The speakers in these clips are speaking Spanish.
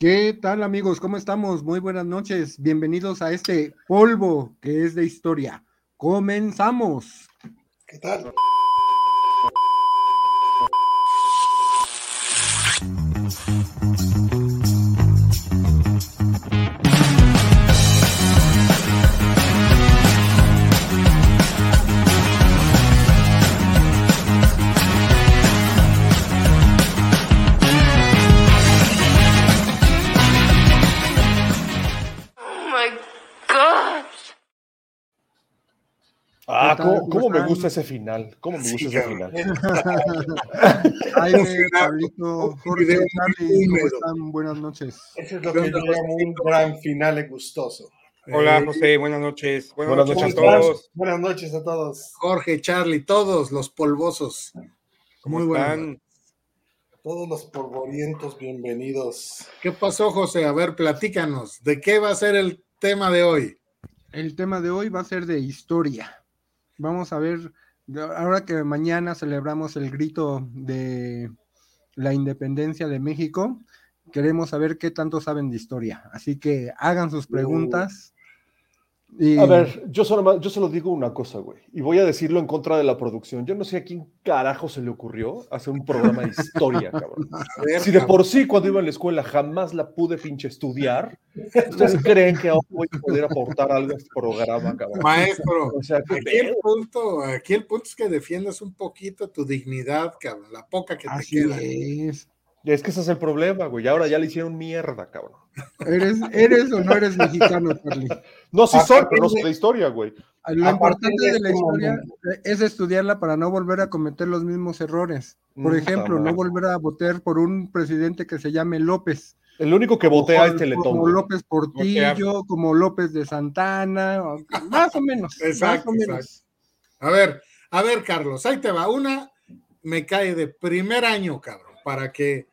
¿Qué tal amigos? ¿Cómo estamos? Muy buenas noches. Bienvenidos a este polvo que es de historia. Comenzamos. ¿Qué tal? ¿Cómo, me gusta ese final? ¿Cómo me gusta ese final? Ay, Pablito, Jorge, Charlie, ¿cómo están? Buenas noches. Ese es lo que yo llamo un gran final gustoso. Hola, José, buenas noches. Buenas, noches, a todos. Buenas noches a todos. Jorge, Charlie, todos los polvosos. ¿Cómo Muy están? Todos los polvorientos, bienvenidos. ¿Qué pasó, José? A ver, platícanos. ¿De qué va a ser el tema de hoy? El tema de hoy va a ser de historia. Vamos a ver, ahora que mañana celebramos el grito de la independencia de México, queremos saber qué tanto saben de historia. Así que hagan sus preguntas. A ver, yo solo, yo solo digo una cosa, güey, y voy a decirlo en contra de la producción. Yo no sé a quién carajo se le ocurrió hacer un programa de historia, cabrón. si de por sí cuando iba a la escuela jamás la pude pinche estudiar, ¿ustedes creen que ahora voy a poder aportar algo a este programa, cabrón? Maestro, aquí, el punto, aquí el punto es que defiendas un poquito tu dignidad, cabrón, la poca que te queda. Es. Es que ese es el problema, güey. Ahora ya le hicieron mierda, cabrón. ¿Eres, eres o no eres mexicano, Charlie? No, sí soy, pero no sé de historia, güey. Lo importante de la historia es estudiarla para no volver a cometer los mismos errores. Por ejemplo, no volver a votar por un presidente que se llame López. El único que voté a este Teletón. Como López Portillo, como López de Santana, más o menos. Exacto, menos. A ver, a ver, Carlos, ahí te va. Una me cae de primer año, cabrón, para que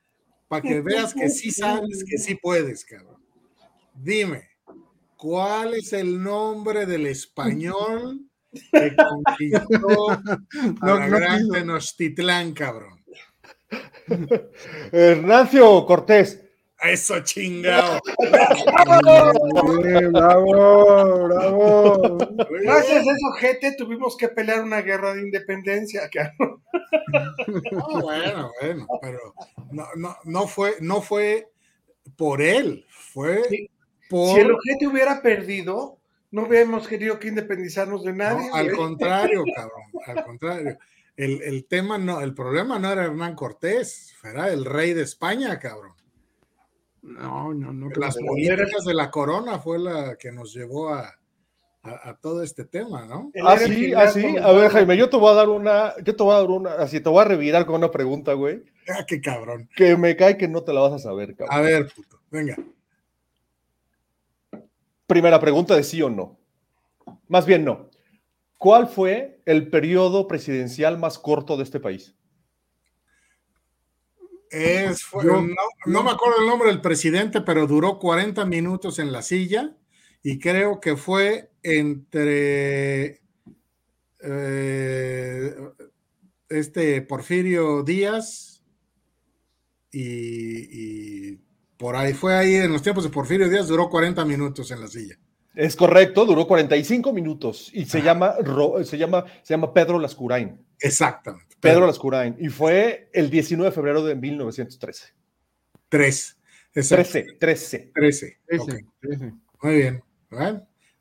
para que veas que sí sabes, que sí puedes, cabrón. Dime, ¿cuál es el nombre del español que conquistó no, la gran Tenochtitlán, cabrón? Hernacio Cortés. Eso chingado. bravo, bravo. Gracias a eso, gente, tuvimos que pelear una guerra de independencia, cabrón. bueno, bueno, pero no, no, no, fue, no fue por él, fue por. Si el objeto hubiera perdido, no hubiéramos querido que independizarnos de nadie. al contrario, cabrón, al contrario. El, el, tema no, el problema no era Hernán Cortés, era el rey de España, cabrón. No, no, no. Las políticas de la corona fue la que nos llevó a, a, todo este tema, ¿no? Así, ah, así. Ah, a ver, Jaime, yo te voy a dar una, yo te voy a dar una, así te voy a revirar con una pregunta, güey. Ah, qué cabrón. Que me cae que no te la vas a saber, cabrón. A ver, puto, venga. Primera pregunta de sí o no. Más bien no. ¿Cuál fue el periodo presidencial más corto de este país? Es, no, me acuerdo el nombre del presidente, pero duró 40 minutos en la silla y creo que fue entre eh, este Porfirio Díaz y, por ahí fue ahí en los tiempos de Porfirio Díaz duró 40 minutos en la silla. Es correcto, duró 45 minutos y se llama, se llama, se llama Pedro Lascurain. Exactamente. Pedro Lascurain. Y fue el 19 de febrero de 1913. Tres. 13, 13. 13. Muy bien.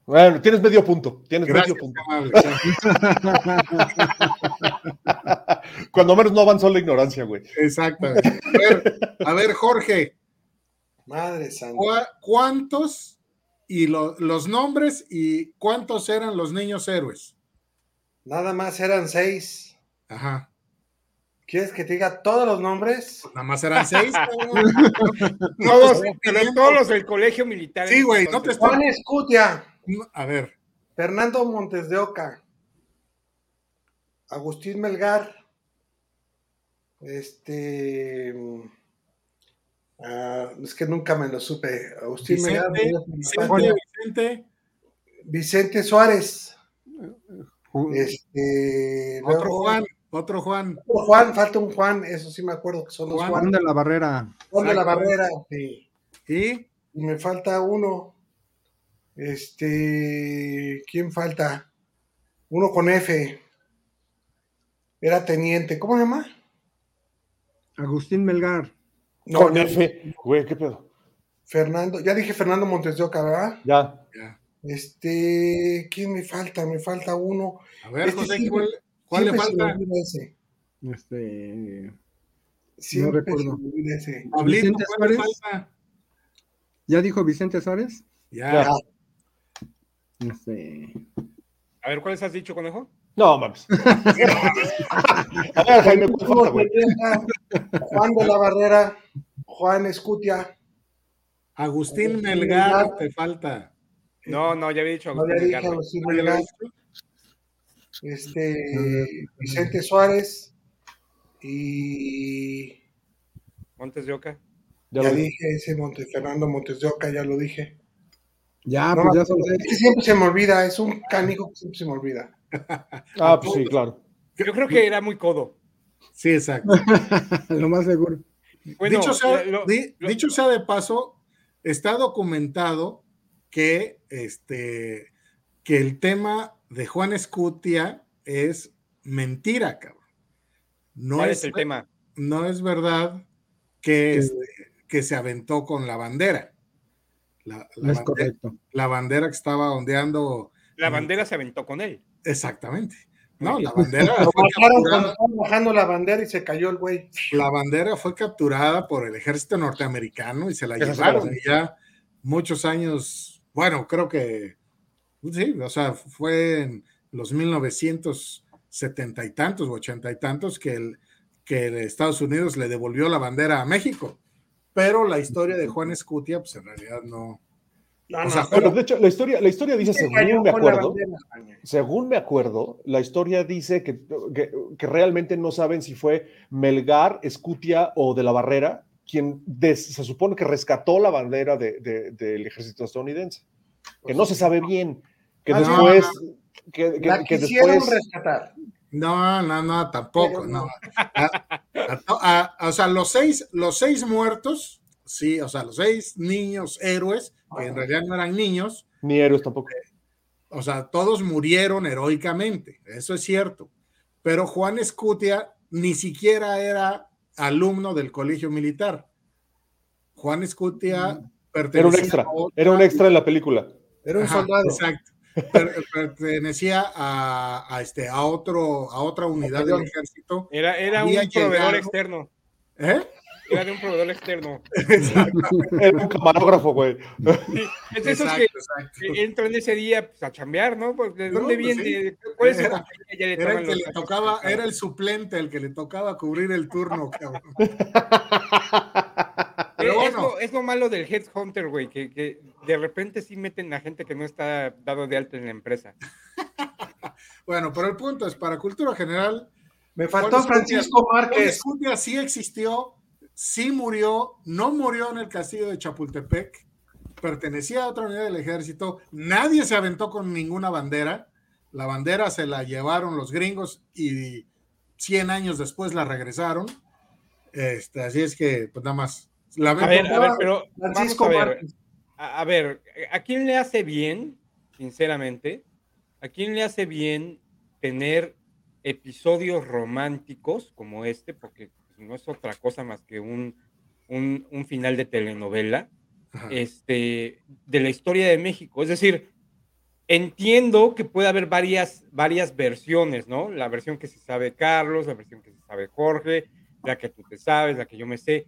Bueno. tienes medio punto. Tienes medio punto. Cuando menos no avanzó la ignorancia, güey. A ver, a ver Jorge. Madre santa. ¿Cuántos y los nombres y cuántos eran los niños héroes. Nada más eran seis. Ajá. ¿Quieres que te diga todos los nombres? Nada más eran seis. todos, todos los del colegio militar. Sí, güey, no te Juan Escutia. A ver. Fernando Montes de Oca. Agustín Melgar. Este. Ah, es que nunca me lo supe. Agustín Vicente, Vicente, Suárez. Este, otro Juan, otro Juan. Juan, falta un Juan, eso sí me acuerdo que son los Juan. de la Barrera. Juan de la Barrera, sí. ¿Y? me falta uno. Este, ¿quién falta? Uno con F. Era teniente. ¿Cómo se llama? Agustín Melgar. No, con F. Güey, ¿qué pedo? Fernando, ya dije Fernando Montes de Oca, ¿verdad? Ya. Ya. Este, ¿quién me falta? Me falta uno. A ver, Este José, ¿cuál, cuál le falta? ese. Este, Siempre recuerdo. me olvida ese. Pablito, Vicente ¿cuál le Suárez. falta? ¿Ya dijo Vicente Suárez? Ya. Ya. Este, A ver, ¿cuáles has dicho, conejo? No, mames. A ver, Jaime, ¿cuál falta, güey? Juan de la Barrera, Juan Escutia, Agustín Melgar te falta. No, no, ya había dicho no Agustín Melgar, güey. Agustín ¿Ya lo Melgar? Este, Vicente Suárez y Montes de Oca. Ya ya lo- dije ese Monte, Fernando Montes de Oca, ya lo dije. ya, No, pues ya son es que siempre se me olvida, es un canijo que siempre se me olvida. Ah, pues sí, claro. Yo creo que era muy codo. Sí, exacto. lo más seguro. Bueno, dicho, sea, lo- di- lo- dicho sea de paso, está documentado que, este, que el tema de Juan Escutia es mentira, cabrón. No ¿cuál es, el tema? no es verdad que, este, que se aventó con la bandera. La, la es bandera, correcto. la bandera que estaba ondeando. La bandera se aventó con él. Exactamente. No, la bandera Lo fue bajaron cuando capturada, estaban bajando la bandera y se cayó el güey. la bandera fue capturada por el ejército norteamericano y se la llevaron. Y ya muchos años, bueno, creo que sí, o sea, fue en los 1970 y tantos, ochenta y tantos, que el, que el Estados Unidos le devolvió la bandera a México. Pero la historia de Juan Escutia, pues en realidad no. No, O no, Bueno, de hecho, la historia, la historia dice, según me acuerdo, según me acuerdo, la historia dice que, que, que realmente no saben si fue Melgar, Escutia o de la Barrera quien des- se supone que rescató la bandera de- de- del ejército estadounidense. Que no se sabe bien, que Ah, no, después... Que, que- La que quisieron después rescatar. No, no, no, tampoco, Pero no. no. A- a- a- o sea, los seis, los seis muertos, sí, o sea, los seis niños héroes, que en realidad no eran niños, ni héroes tampoco. o sea, todos murieron heroicamente, eso es cierto. Pero Juan Escutia ni siquiera era alumno del colegio militar. Juan Escutia pertenecía Era un extra, a otra- era un extra en la película. Era un Ajá, soldado. Exacto. Per- pertenecía a, a este, a, otro, a otra unidad del ejército. Era, era un Había proveedor llegado- externo. ¿Eh? Era de un proveedor externo. Era un camarógrafo, güey. Sí, es esos Exacto, que, exacto. entran ese día pues, a chambear, ¿no? Pues, ¿De No, dónde pues, viene? ¿Cuál es Era-? Ya le Era el que le tocaba, era el suplente, el que le tocaba cubrir el turno, cabrón. Eh, Pero es, lo, es lo malo del Headhunter, güey, que, que de repente sí meten a gente que no está dado de alta en la empresa. bueno, pero el punto es, para cultura general, Me faltó Francisco Márquez. Escutia sí existió, sí murió, no murió en el castillo de Chapultepec, pertenecía a otra unidad del ejército, nadie se aventó con ninguna bandera, la bandera se la llevaron los gringos y 100 años después la regresaron. Este, así es que, pues nada más. La A ver, a ver, pero Francisco vamos a ver. A, a ver, ¿a quién le hace bien, sinceramente? ¿A quién le hace bien tener episodios románticos como este? Porque no es otra cosa más que un, un, un final de telenovela Ajá. este, de la historia de México. Es decir, entiendo que puede haber varias, varias versiones, ¿no? La versión que se sabe Carlos, la versión que se sabe Jorge, la que tú te sabes, la que yo me sé,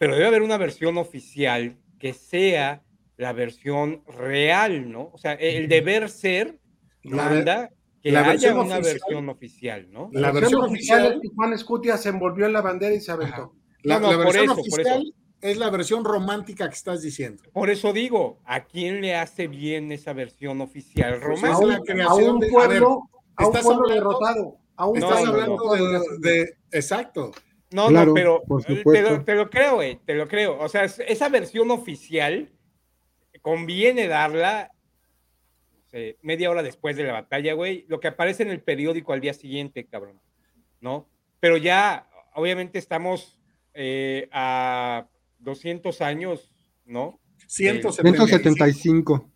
pero debe haber una versión oficial que sea la versión real, ¿no? O sea, el deber ser La ver- manda que la haya una oficial- versión oficial, ¿no? La versión oficial, es que Juan Escutia se envolvió en la bandera y se aventó. la, No, no, la por versión eso, por oficial eso. es la versión romántica que estás diciendo. Por eso digo, ¿a quién le hace bien esa versión oficial Pues es romántica? A la un, creación a un de- a pueblo, a, un pueblo hablando- derrotado. A un No, Estás pueblo no, hablando de, de- Exacto. No, Claro, no, pero eh, te lo, te lo creo, güey, te lo creo. O sea, es- esa versión oficial conviene darla no sé, media hora después de la batalla, güey. Lo que aparece en el periódico al día siguiente, cabrón, ¿no? Pero ya, obviamente, estamos eh, a 200 años, ¿no? 175.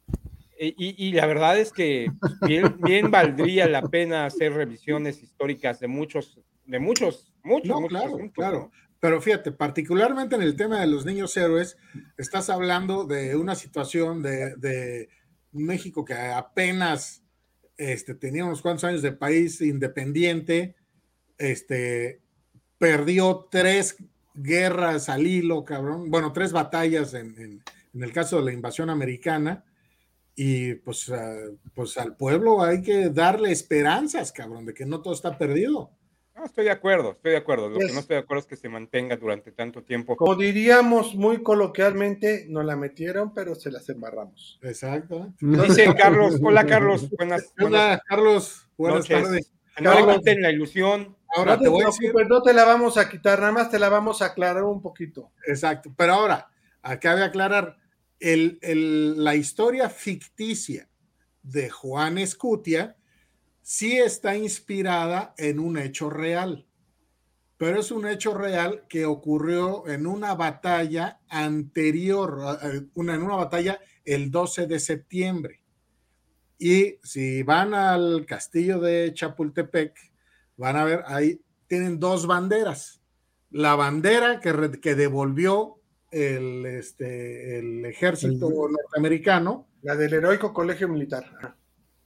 Y, y, la verdad es que bien, bien, valdría la pena hacer revisiones históricas de muchos, de muchos, muchos, muchos claro, claro. Pero fíjate, particularmente en el tema de los niños héroes, estás hablando de una situación de, de México que apenas este, tenía unos cuantos años de país independiente, este, perdió tres guerras al hilo, cabrón, bueno, tres batallas en, el caso de la invasión americana, y pues, ah, pues al pueblo hay que darle esperanzas, cabrón, de que no todo está perdido. No, estoy de acuerdo, estoy de acuerdo. Lo que no estoy de acuerdo es que se mantenga durante tanto tiempo. Como diríamos muy coloquialmente, no la metieron, pero se las embarramos. Exacto. Dice Carlos, hola Carlos, buenas, Hola Carlos, buenas tardes. No en la ilusión. Ahora te, voy a decir... no te la vamos a quitar, nada más te la vamos a aclarar un poquito. Exacto, pero ahora, acá de aclarar, el, el, la historia ficticia de Juan Escutia sí está inspirada en un hecho real, pero es un hecho real que ocurrió en una batalla anterior, una, en una batalla el 12 de septiembre. Y si van al castillo de Chapultepec, van a ver, ahí tienen dos banderas. La bandera que, que devolvió el, este, el ejército norteamericano. La del heroico colegio militar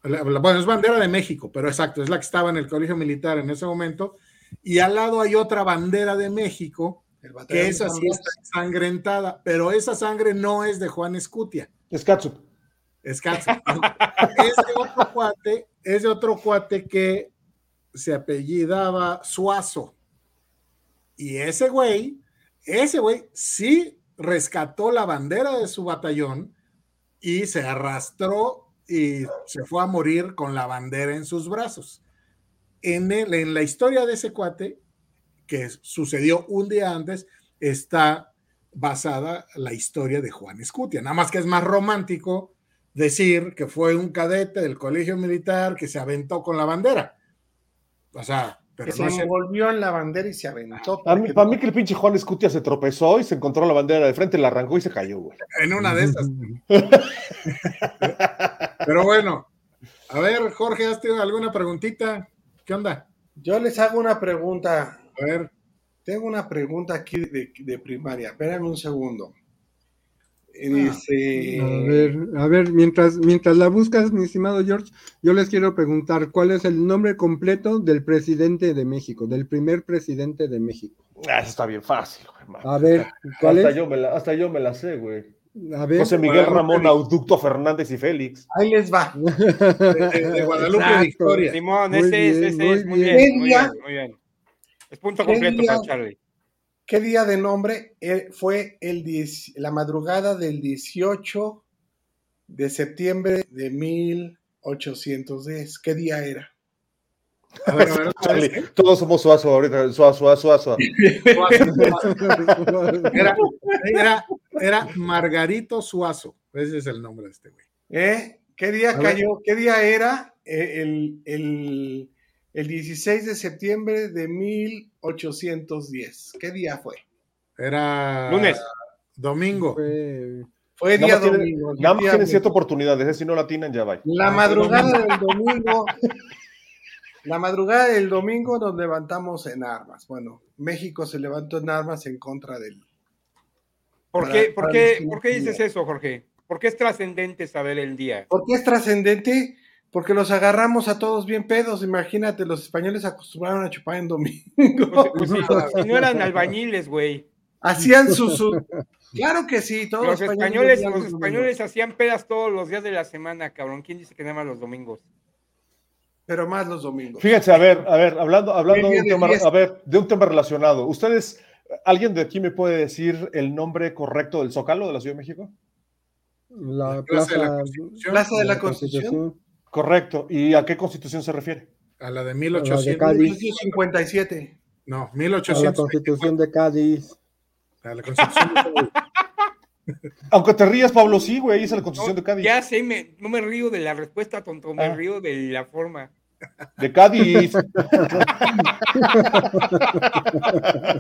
bueno, es bandera de México, pero exacto, es la que estaba en el colegio militar en ese momento. Y al lado hay otra bandera de México, que esa sí está ensangrentada, pero esa sangre no es de Juan Escutia. Es Katsup. Es Katsup. es de otro cuate, es de otro cuate que se apellidaba Suazo. Y ese güey, ese güey sí rescató la bandera de su batallón y se arrastró y se fue a morir con la bandera en sus brazos. En, el, en la historia de ese cuate, que sucedió un día antes, está basada la historia de Juan Escutia. Nada más que es más romántico decir que fue un cadete del colegio militar que se aventó con la bandera. O sea, pero se envolvió en la bandera y se aventó. Para mí, para mí que el pinche Juan Escutia se tropezó y se encontró la bandera de frente, la arrancó y se cayó, güey. En una de esas. Pero bueno, a ver, Jorge, ¿has tenido alguna preguntita? ¿Qué onda? Yo les hago una pregunta. A ver. Tengo una pregunta aquí de, primaria. Espérame un segundo. Ah, dice... A ver, a ver, mientras, mientras la buscas, mi estimado George, yo les quiero preguntar cuál es el nombre completo del presidente de México, del primer presidente de México. Ah, eso está bien fácil. A ver, ¿cuál hasta Yo me la, hasta yo me la sé, güey. José Miguel Ramón Auducto Fernández y Félix. Ahí les va. De, Guadalupe Victoria. Simón, ese, es, ese es muy bien, muy bien, muy bien. Es punto completo para Charlie. ¿Qué día de nombre eh, fue el la madrugada del 18 de septiembre de 1810? ¿Qué día era? A ver, a ver, Charlie, todos somos suazo ahorita, suazo, suazo, suazo. Era, era, era, Margarito Suazo, ese es el nombre de este güey. ¿Eh? ¿Qué día cayó? ¿Qué día era eh, el, el, el, 16 de septiembre de 1810? ¿Qué día fue? Era lunes. Domingo. Fue, día domingo. Nada más tienen cierta oportunidad, si no la tienen ya va. La madrugada del domingo la madrugada del domingo nos levantamos en armas. Bueno, México se levantó en armas en contra del. ¿Por, qué, por, qué, ¿por qué dices eso, Jorge? ¿Por qué es trascendente saber el día? ¿Por qué es trascendente? Porque los agarramos a todos bien pedos. Imagínate, los españoles acostumbraron a chupar en domingo. Pues, pues no eran albañiles, güey. Hacían su, Claro que sí, todos los españoles, los españoles hacían pedas todos los días de la semana, cabrón. ¿Quién dice que nada más los domingos? Pero más los domingos. Fíjense, a ver, a ver, hablando, hablando de un, tema, a ver, de un tema relacionado. ¿Ustedes, alguien de aquí me puede decir el nombre correcto del Zócalo de la Ciudad de México? La, Plaza, de la Constitución. Correcto. ¿Y a qué constitución se refiere? A la de 1857. No, 1800. A la Constitución de Cádiz. A la Constitución de Cádiz. Aunque te rías, Pablo, sí, güey, es la Constitución de Cádiz. Ya sé, me, no me río de la respuesta, tonto, me ah. río de la forma. De Cádiz.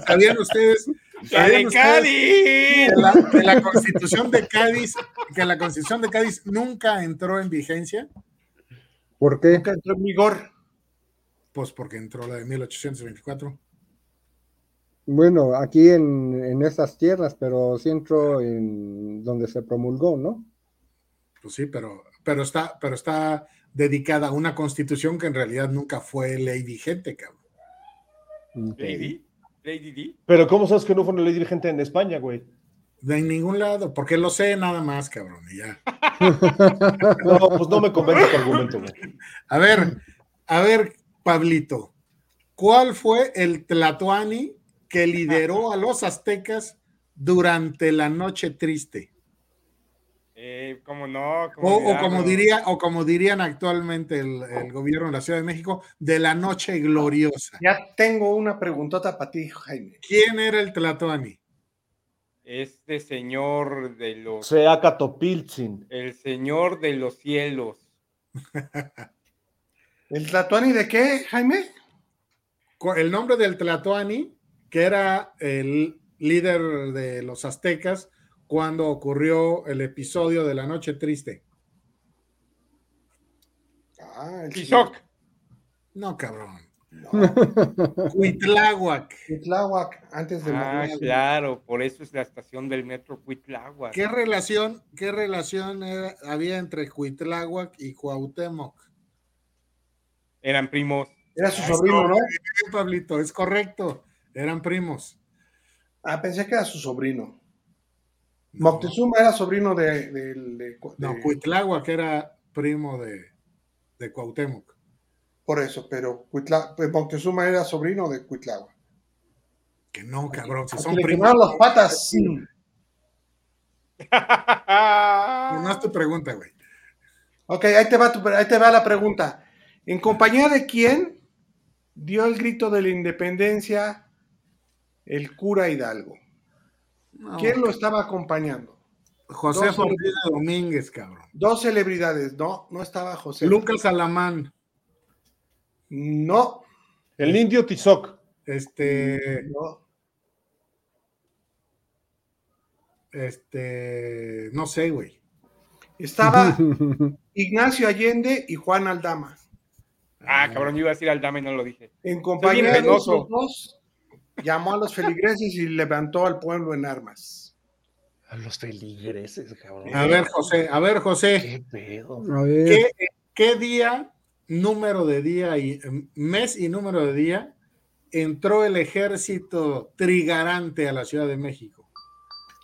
¿Sabían ustedes, de Cádiz! Que la, constitución de Cádiz, que la constitución de Cádiz nunca entró en vigencia. ¿Por qué? Nunca entró en vigor. Pues porque entró la de 1824. Bueno, aquí en, en estas tierras, pero sí entró en donde se promulgó, ¿no? Pues sí, pero, pero está, pero está dedicada a una constitución que en realidad nunca fue ley vigente, cabrón. ¿Lady? ¿Lady D? Pero ¿cómo sabes que no fue una ley vigente en España, güey? De ningún lado, porque lo sé nada más, cabrón, y ya. no, pues no me convence tu argumento, güey. A ver, a ver, Pablito, ¿cuál fue el Tlatoani que lideró a los aztecas durante la noche triste. Eh, ¿Cómo no? o, como diría, o como dirían actualmente el, gobierno de la Ciudad de México, de la noche gloriosa. Ya tengo una preguntota para ti, Jaime. ¿Quién era el Tlatoani? Este señor de los. Seacatopiltzin. El señor de los cielos. ¿El Tlatoani de qué, Jaime? El nombre del Tlatoani que era el líder de los aztecas cuando ocurrió el episodio de la noche triste. Ah, el No, cabrón. No. Huitláhuac. antes de Ah, claro, por eso es la estación del metro Huitláhuac. ¿Qué relación, qué relación había entre Huitláhuac y Cuauhtémoc? Eran primos. Era su sobrino, ¿no? Pablito, es correcto. Eran primos. Ah, pensé que era su sobrino. Moctezuma era sobrino de, de, No, Cuitláhuac que era primo de, de Cuauhtémoc. Por eso, pero Cuitla, pues, Moctezuma era sobrino de Cuitláhuac. Que no, cabrón, si son primos. las patas. no es tu pregunta, güey. Ok, ahí te, va ahí te va la pregunta. ¿En compañía de quién dio el grito de la independencia el cura Hidalgo. ¿Quién lo estaba acompañando? José Ortiz Domínguez, cabrón. Dos celebridades, no, no estaba José. Lucas Alamán. No. El indio Tizoc. Este. No. Este. No sé, güey. Estaba Ignacio Allende y Juan Aldama. Ah, cabrón, yo iba a decir Aldama y no lo dije. En compañía de los dos, llamó a los feligreses y levantó al pueblo en armas. A los feligreses, cabrón. A ver, José, a ver, José. ¿Qué pedo? ¿Qué, día, número de día y mes y número de día entró el ejército trigarante a la Ciudad de México?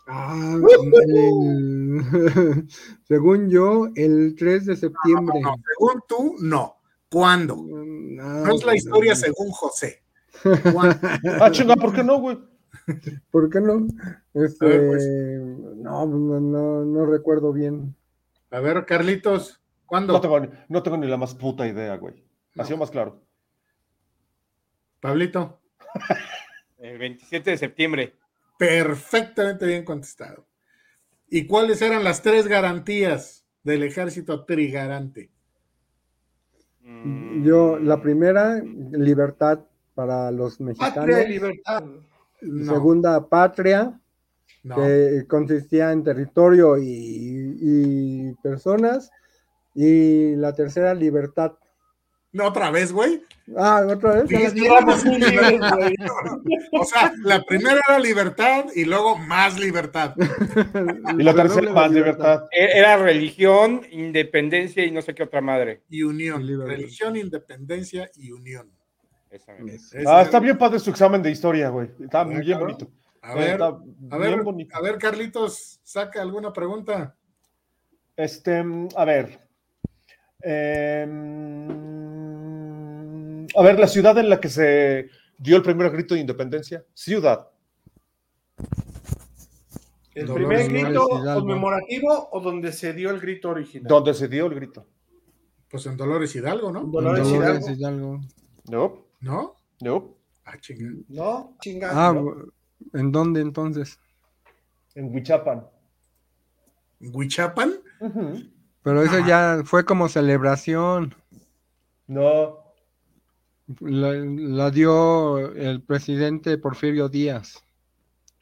Ah, según yo, el 3 de septiembre. según tú, no. ¿Cuándo? no es la historia según José ah, chinga, ¿por qué no, güey? ¿Por qué no? Este, pues. no, no, no, recuerdo bien. A ver, Carlitos, ¿cuándo? No tengo, no tengo ni la más puta idea, güey. Ha sido más claro. Pablito. El 27 de septiembre. Perfectamente bien contestado. ¿Y cuáles eran las tres garantías del ejército trigarante? Yo, la primera, libertad para los mexicanos. Patria y libertad. Segunda, patria, que consistía en territorio y, personas. Y la tercera, libertad. No, otra vez, güey. Ah, otra vez. o sea, la primera era libertad y luego más libertad. y la tercera más libertad. E-, era religión, independencia y no sé qué otra madre. Y unión. religión, independencia y unión. Ah, está bien padre su examen de historia, güey. Está ah, bien bonito. A ver, a ver, a ver, Carlitos, saca alguna pregunta. Este, a ver. Em, a ver, la ciudad en la que se dio el primer grito de independencia. Ciudad. ¿El primer grito conmemorativo o donde se dio el grito original? Donde se dio el grito. Pues en Dolores Hidalgo, ¿no? Dolores, Hidalgo. Hidalgo. No. ¿No? No. Ah, chingada. No, chingada. Ah, ¿en dónde entonces? En Huichapan. ¿En Huichapan? Pero eso ah. ya fue como celebración. No. La, dio el presidente Porfirio Díaz.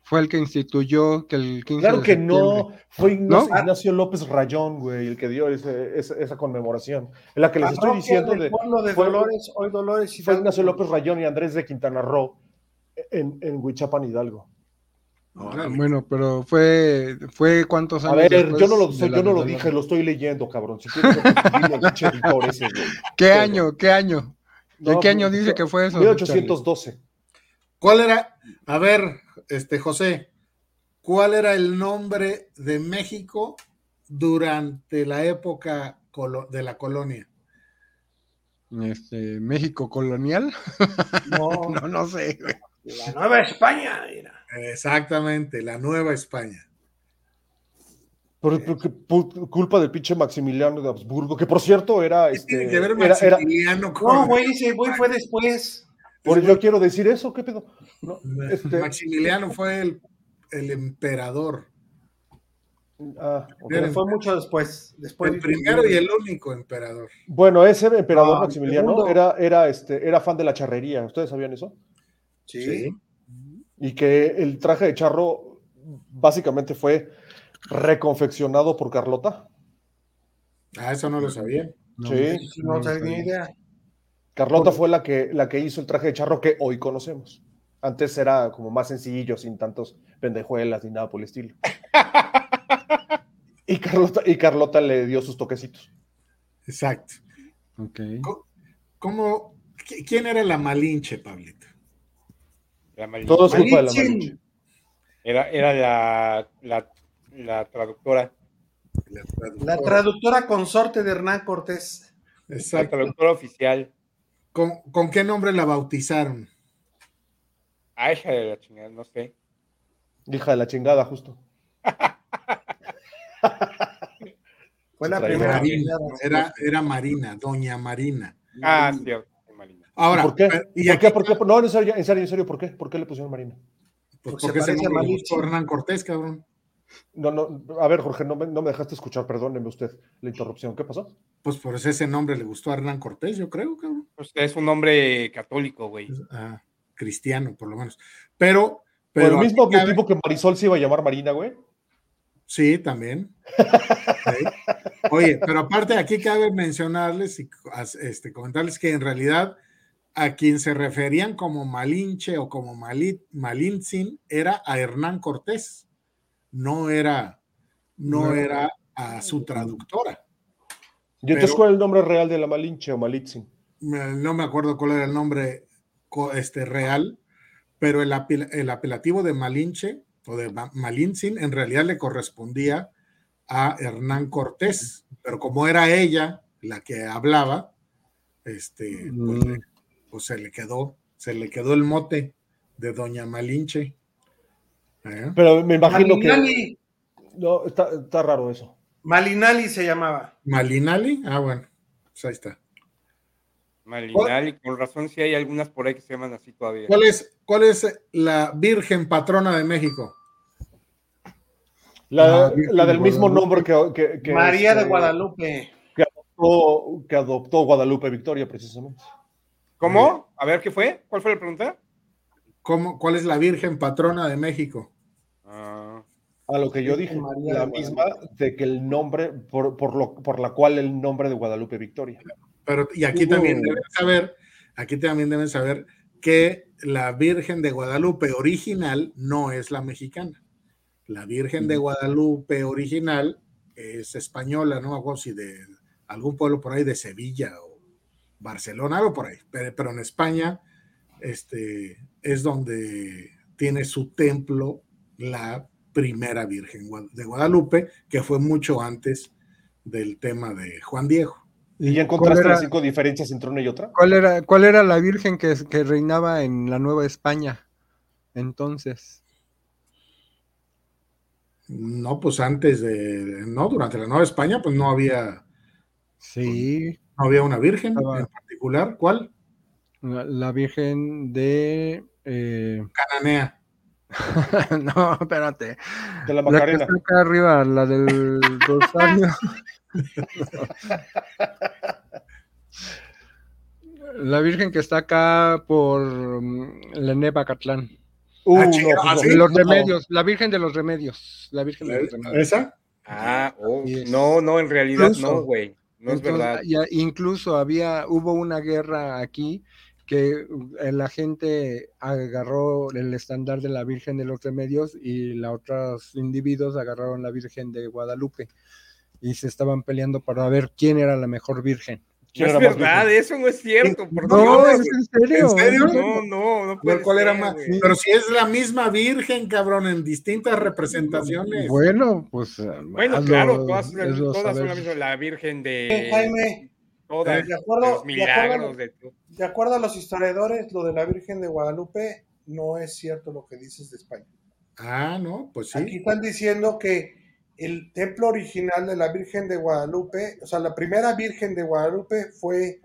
Fue el que instituyó que el 15 Claro que no, fue Ignacio, López Rayón, güey, el que dio esa conmemoración. En la que les estoy diciendo de, de Dolores, hoy Dolores y fue Ignacio López Rayón y Andrés de Quintana Roo en, en Huichapan Hidalgo. Ah, bueno, pero fue, fue cuántos años. A ver, yo no lo, yo no lo dije, lo estoy leyendo, cabrón. Si quieres, ese, ¿Qué año? ¿Qué año? ¿De qué año dice que fue eso? 1812. ¿Cuál era? A ver, este José, ¿cuál era el nombre de México durante la época de la colonia? Este, México colonial. No, no, no sé. La Nueva España. Exactamente, la Nueva España. Por, culpa del pinche Maximiliano de Habsburgo, que por cierto era. Este, que ver Maximiliano No, güey, ese güey fue después. Por yo quiero decir eso, ¿qué pedo? Este Maximiliano fue el, el emperador. Ah, fue mucho después. después el primero y el único emperador. Bueno, ese emperador Maximiliano era, era, este, era fan de la charrería. ¿Ustedes sabían eso? Sí. Y que el traje de charro básicamente fue reconfeccionado por Carlota. Ah, eso no lo sabía. sí. No, tenía ni idea. Carlota fue la que, la que hizo el traje de charro que hoy conocemos. Antes era como más sencillo, sin tantos pendejuelas ni nada por el estilo. y, Carlota, y Carlota le dio sus toquecitos. Exacto. Okay. ¿Cómo, ¿Quién era la Malinche, Pablito? Todo es culpa de la Malinche. Era, era la, la, la traductora. La traductora. consorte de Hernán Cortés. Exacto. La traductora oficial. ¿Con, qué nombre la bautizaron? Ah, hija de la chingada, no sé. Hija de la chingada, justo. Fue la primera. Marina, era, era Marina, Doña Marina. Ah, sí, Marina. Ahora, ¿por qué? ¿Y ¿Por, qué? ¿Por qué? No, en serio, en serio, en serio, ¿por qué? ¿Por qué le pusieron Marina? Pues porque, se llama Hernán Cortés, cabrón. No, no, a ver, Jorge, no me, no me dejaste escuchar, perdóneme usted la interrupción. ¿Qué pasó? Pues por ese nombre le gustó a Hernán Cortés, yo creo, cabrón. Pues es un nombre católico, güey. Ah, cristiano, por lo menos. Pero. pero ¿El mismo objetivo que Marisol se iba a llamar Marina, güey? Sí, también. Oye, pero aparte aquí cabe mencionarles y este, comentarles que en realidad a quien se referían como Malinche o como Malit, Malintzin era a Hernán Cortés no era, no era a su traductora. ¿Y entonces cuál es el nombre real de la Malinche o Malitzin? No me acuerdo cuál era el nombre este, real, pero el, apelativo de Malinche o de Malintzin en realidad le correspondía a Hernán Cortés, pero como era ella la que hablaba, este, pues, mm. pues se le quedó, se le quedó el mote de Doña Malinche. ¿Eh? Pero me imagino que. No, está, raro eso. Malinali se llamaba. ¿Malinali? Ah, bueno, pues ahí está. Malinali, con razón si hay algunas por ahí que se llaman así todavía. ¿Cuál es, cuál es la Virgen patrona de México? La, del mismo nombre que, María de este, Guadalupe. Que adoptó, que adoptó Guadalupe Victoria, precisamente. ¿Cómo? A ver, ¿qué fue? ¿Cuál fue la pregunta? ¿Cómo, ¿Cuál es la Virgen patrona de México? Ah. A lo que yo dije, la misma de que el nombre, por, por, lo, por la cual el nombre de Guadalupe Victoria. Pero, y aquí también deben saber, aquí también deben saber que la Virgen de Guadalupe original no es la mexicana. La Virgen de Guadalupe original es española, no me si de algún pueblo por ahí de Sevilla o Barcelona, algo por ahí, pero, pero en España este, es donde tiene su templo la primera Virgen de Guadalupe, que fue mucho antes del tema de Juan Diego. ¿Y ya encontraste las cinco diferencias entre una y otra? ¿Cuál era, cuál era la Virgen que, que reinaba en la Nueva España entonces? No, pues antes de, no, durante la Nueva España, pues no había. Sí. No había una virgen en particular. ¿Cuál? La, Virgen de. Eh... Cananea. no, espérate. De la Macarena. La que está acá arriba, la del Rosario. la Virgen que está acá por mm, Lené Catlán. Uh, ah, no, pues, los remedios, la Virgen de los Remedios. La Virgen de los Remedios. ¿Esa? Ah, oh, no, no, en realidad no, güey. No es verdad. incluso había, hubo una guerra aquí que eh, la gente agarró el estándar de la Virgen de los Remedios y los otros individuos agarraron la Virgen de Guadalupe y se estaban peleando para ver quién era la mejor virgen. No es verdad, eso no es cierto. no, es en serio. ¿En serio? No, no, no puede ¿Cuál era más? Pero si es la misma Virgen, cabrón, en distintas representaciones. Bueno, pues. Eh, bueno, claro, todas, todas son la misma. La Virgen de. Jaime, todas, de, acuerdo, los milagros de, acuerdo, de acuerdo a los historiadores, lo de la Virgen de Guadalupe no es cierto lo que dices de España. Ah, no, pues sí. Aquí están diciendo que el templo original de la Virgen de Guadalupe, o sea, la primera Virgen de Guadalupe fue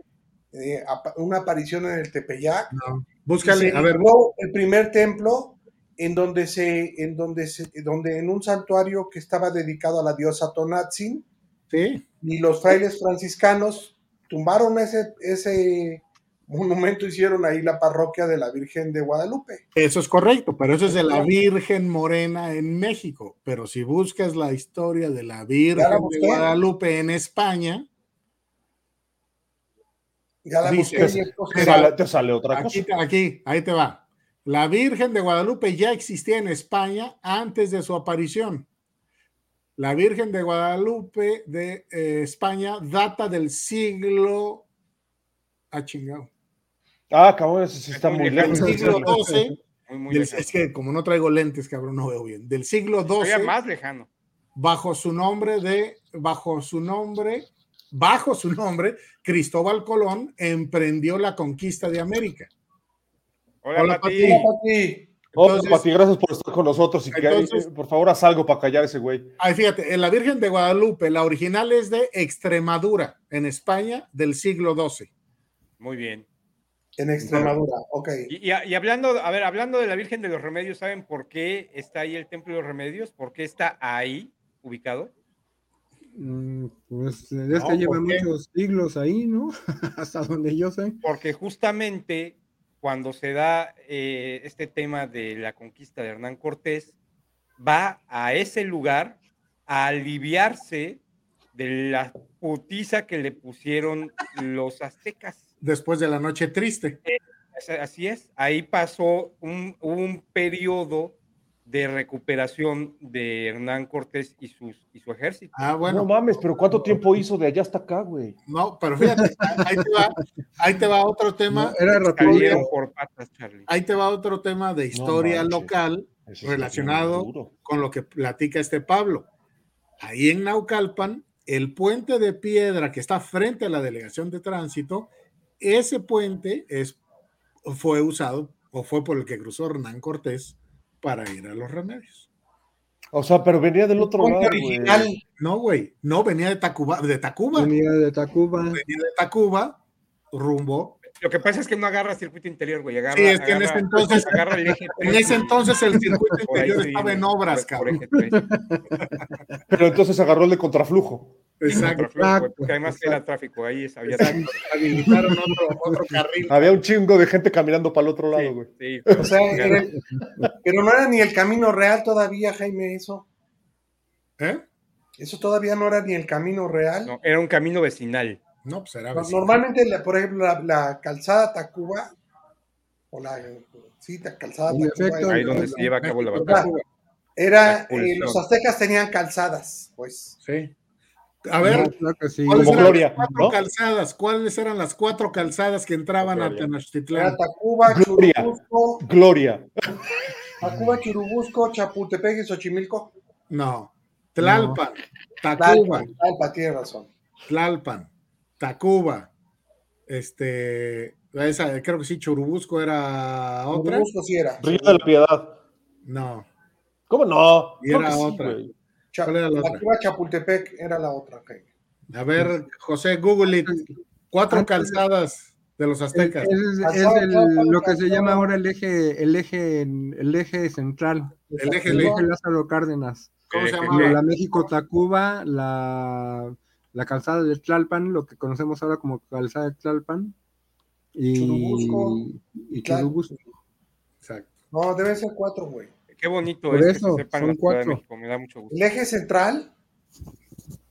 eh, una aparición en el Tepeyac. No. Búscale, a ver. El primer templo en donde se, en donde se, donde en un santuario que estaba dedicado a la diosa Tonatzin. Sí. Y los frailes franciscanos tumbaron ese, ese monumento hicieron ahí la parroquia de la Virgen de Guadalupe. Eso es correcto, pero eso es de la Virgen Morena en México. Pero si buscas la historia de la Virgen de Guadalupe en España, ya la te, sale, otra cosa. Aquí, ahí te va. La Virgen de Guadalupe ya existía en España antes de su aparición. La Virgen de Guadalupe de eh, España data del siglo. Ah, chingado. Ah, cabrón, eso sí está muy lejos. Del siglo XII. es que como no traigo lentes, cabrón, no veo bien. Del siglo XII. más lejano. Bajo su nombre de, bajo su nombre, bajo su nombre, Cristóbal Colón emprendió la conquista de América. Hola, Hola Pati. Pati. gracias por estar con nosotros. Y que, por favor, haz algo para callar a ese güey. Ay, fíjate, en la Virgen de Guadalupe, la original es de Extremadura, en España, del siglo XII. Muy bien. En Extremadura, ok. Y, hablando, a ver, hablando de la Virgen de los Remedios, ¿saben por qué está ahí el Templo de los Remedios? ¿Por qué está ahí ubicado? Mm, pues es que lleva muchos siglos ahí, ¿no? Hasta donde yo sé. Porque justamente cuando se da eh, este tema de la conquista de Hernán Cortés, va a ese lugar a aliviarse de la putiza que le pusieron los aztecas después de la noche triste. Así es, ahí pasó un, un periodo de recuperación de Hernán Cortés y, sus, y su ejército. Ah, bueno. No mames, pero ¿cuánto tiempo hizo de allá hasta acá, güey? No, pero fíjate, ahí te va, ahí te va otro tema. era por patas, Charlie. Ahí te va otro tema de historia local relacionado con lo que platica este Pablo. Ahí en Naucalpan, el puente de piedra que está frente a la delegación de tránsito ese puente es, fue usado o fue por el que cruzó Hernán Cortés para ir a los remedios. O sea, pero venía del otro lado. Original. No, güey. No, venía de Tacuba, de Tacuba. Venía de Tacuba. Venía de Tacuba, rumbo. Lo que pasa es que no agarra circuito interior, güey. Agarra, sí, es que en ese entonces, el en ese entonces el circuito interior estaba en obras, cabrón. Pero entonces agarró el de contraflujo. Exacto. Porque además era tráfico, ahí había habilitaron otro, otro, carril. Había un chingo de gente caminando para el otro lado, güey. Sí, o sea, pero no era ni el camino real todavía, Jaime, eso. ¿Eh? Eso todavía no era ni el camino real. No, era un camino vecinal. No, pues era. Normalmente, por ejemplo, la, calzada Tacuba, o la, sí, la calzada Tacuba. Ahí donde se lleva a cabo la batalla. Era, eh, los aztecas tenían calzadas, pues. Sí. A ver, ¿cuáles, eran Gloria, cuatro calzadas? ¿cuáles eran las cuatro calzadas que entraban a Tenochtitlán? Tacuba, Gloria. Churubusco. Gloria. Tacuba, Churubusco, Chapultepec y Xochimilco. No. Tlalpan, Tacuba. Tlalpan, tiene razón. Tlalpan, Tacuba. Este, esa, creo que sí, Churubusco era otra. Churubusco sí era. Río de la Piedad. No. ¿Cómo no? Y era otra. Tacuba Chapultepec era la otra. A ver, José, Google it. Cuatro calzadas de los aztecas. Es, lo que se llama ahora el eje, el eje, el eje central. El eje, Lázaro Cárdenas. ¿Cómo se llama? La México Tacuba, la, la calzada de Tlalpan, lo que conocemos ahora como calzada de Tlalpan. Y Churubusco. Y Churubusco. Exacto. No, debe ser cuatro, güey. Qué bonito Por es eso, que se sepan son la de cuatro. México, me da mucho gusto. El eje central,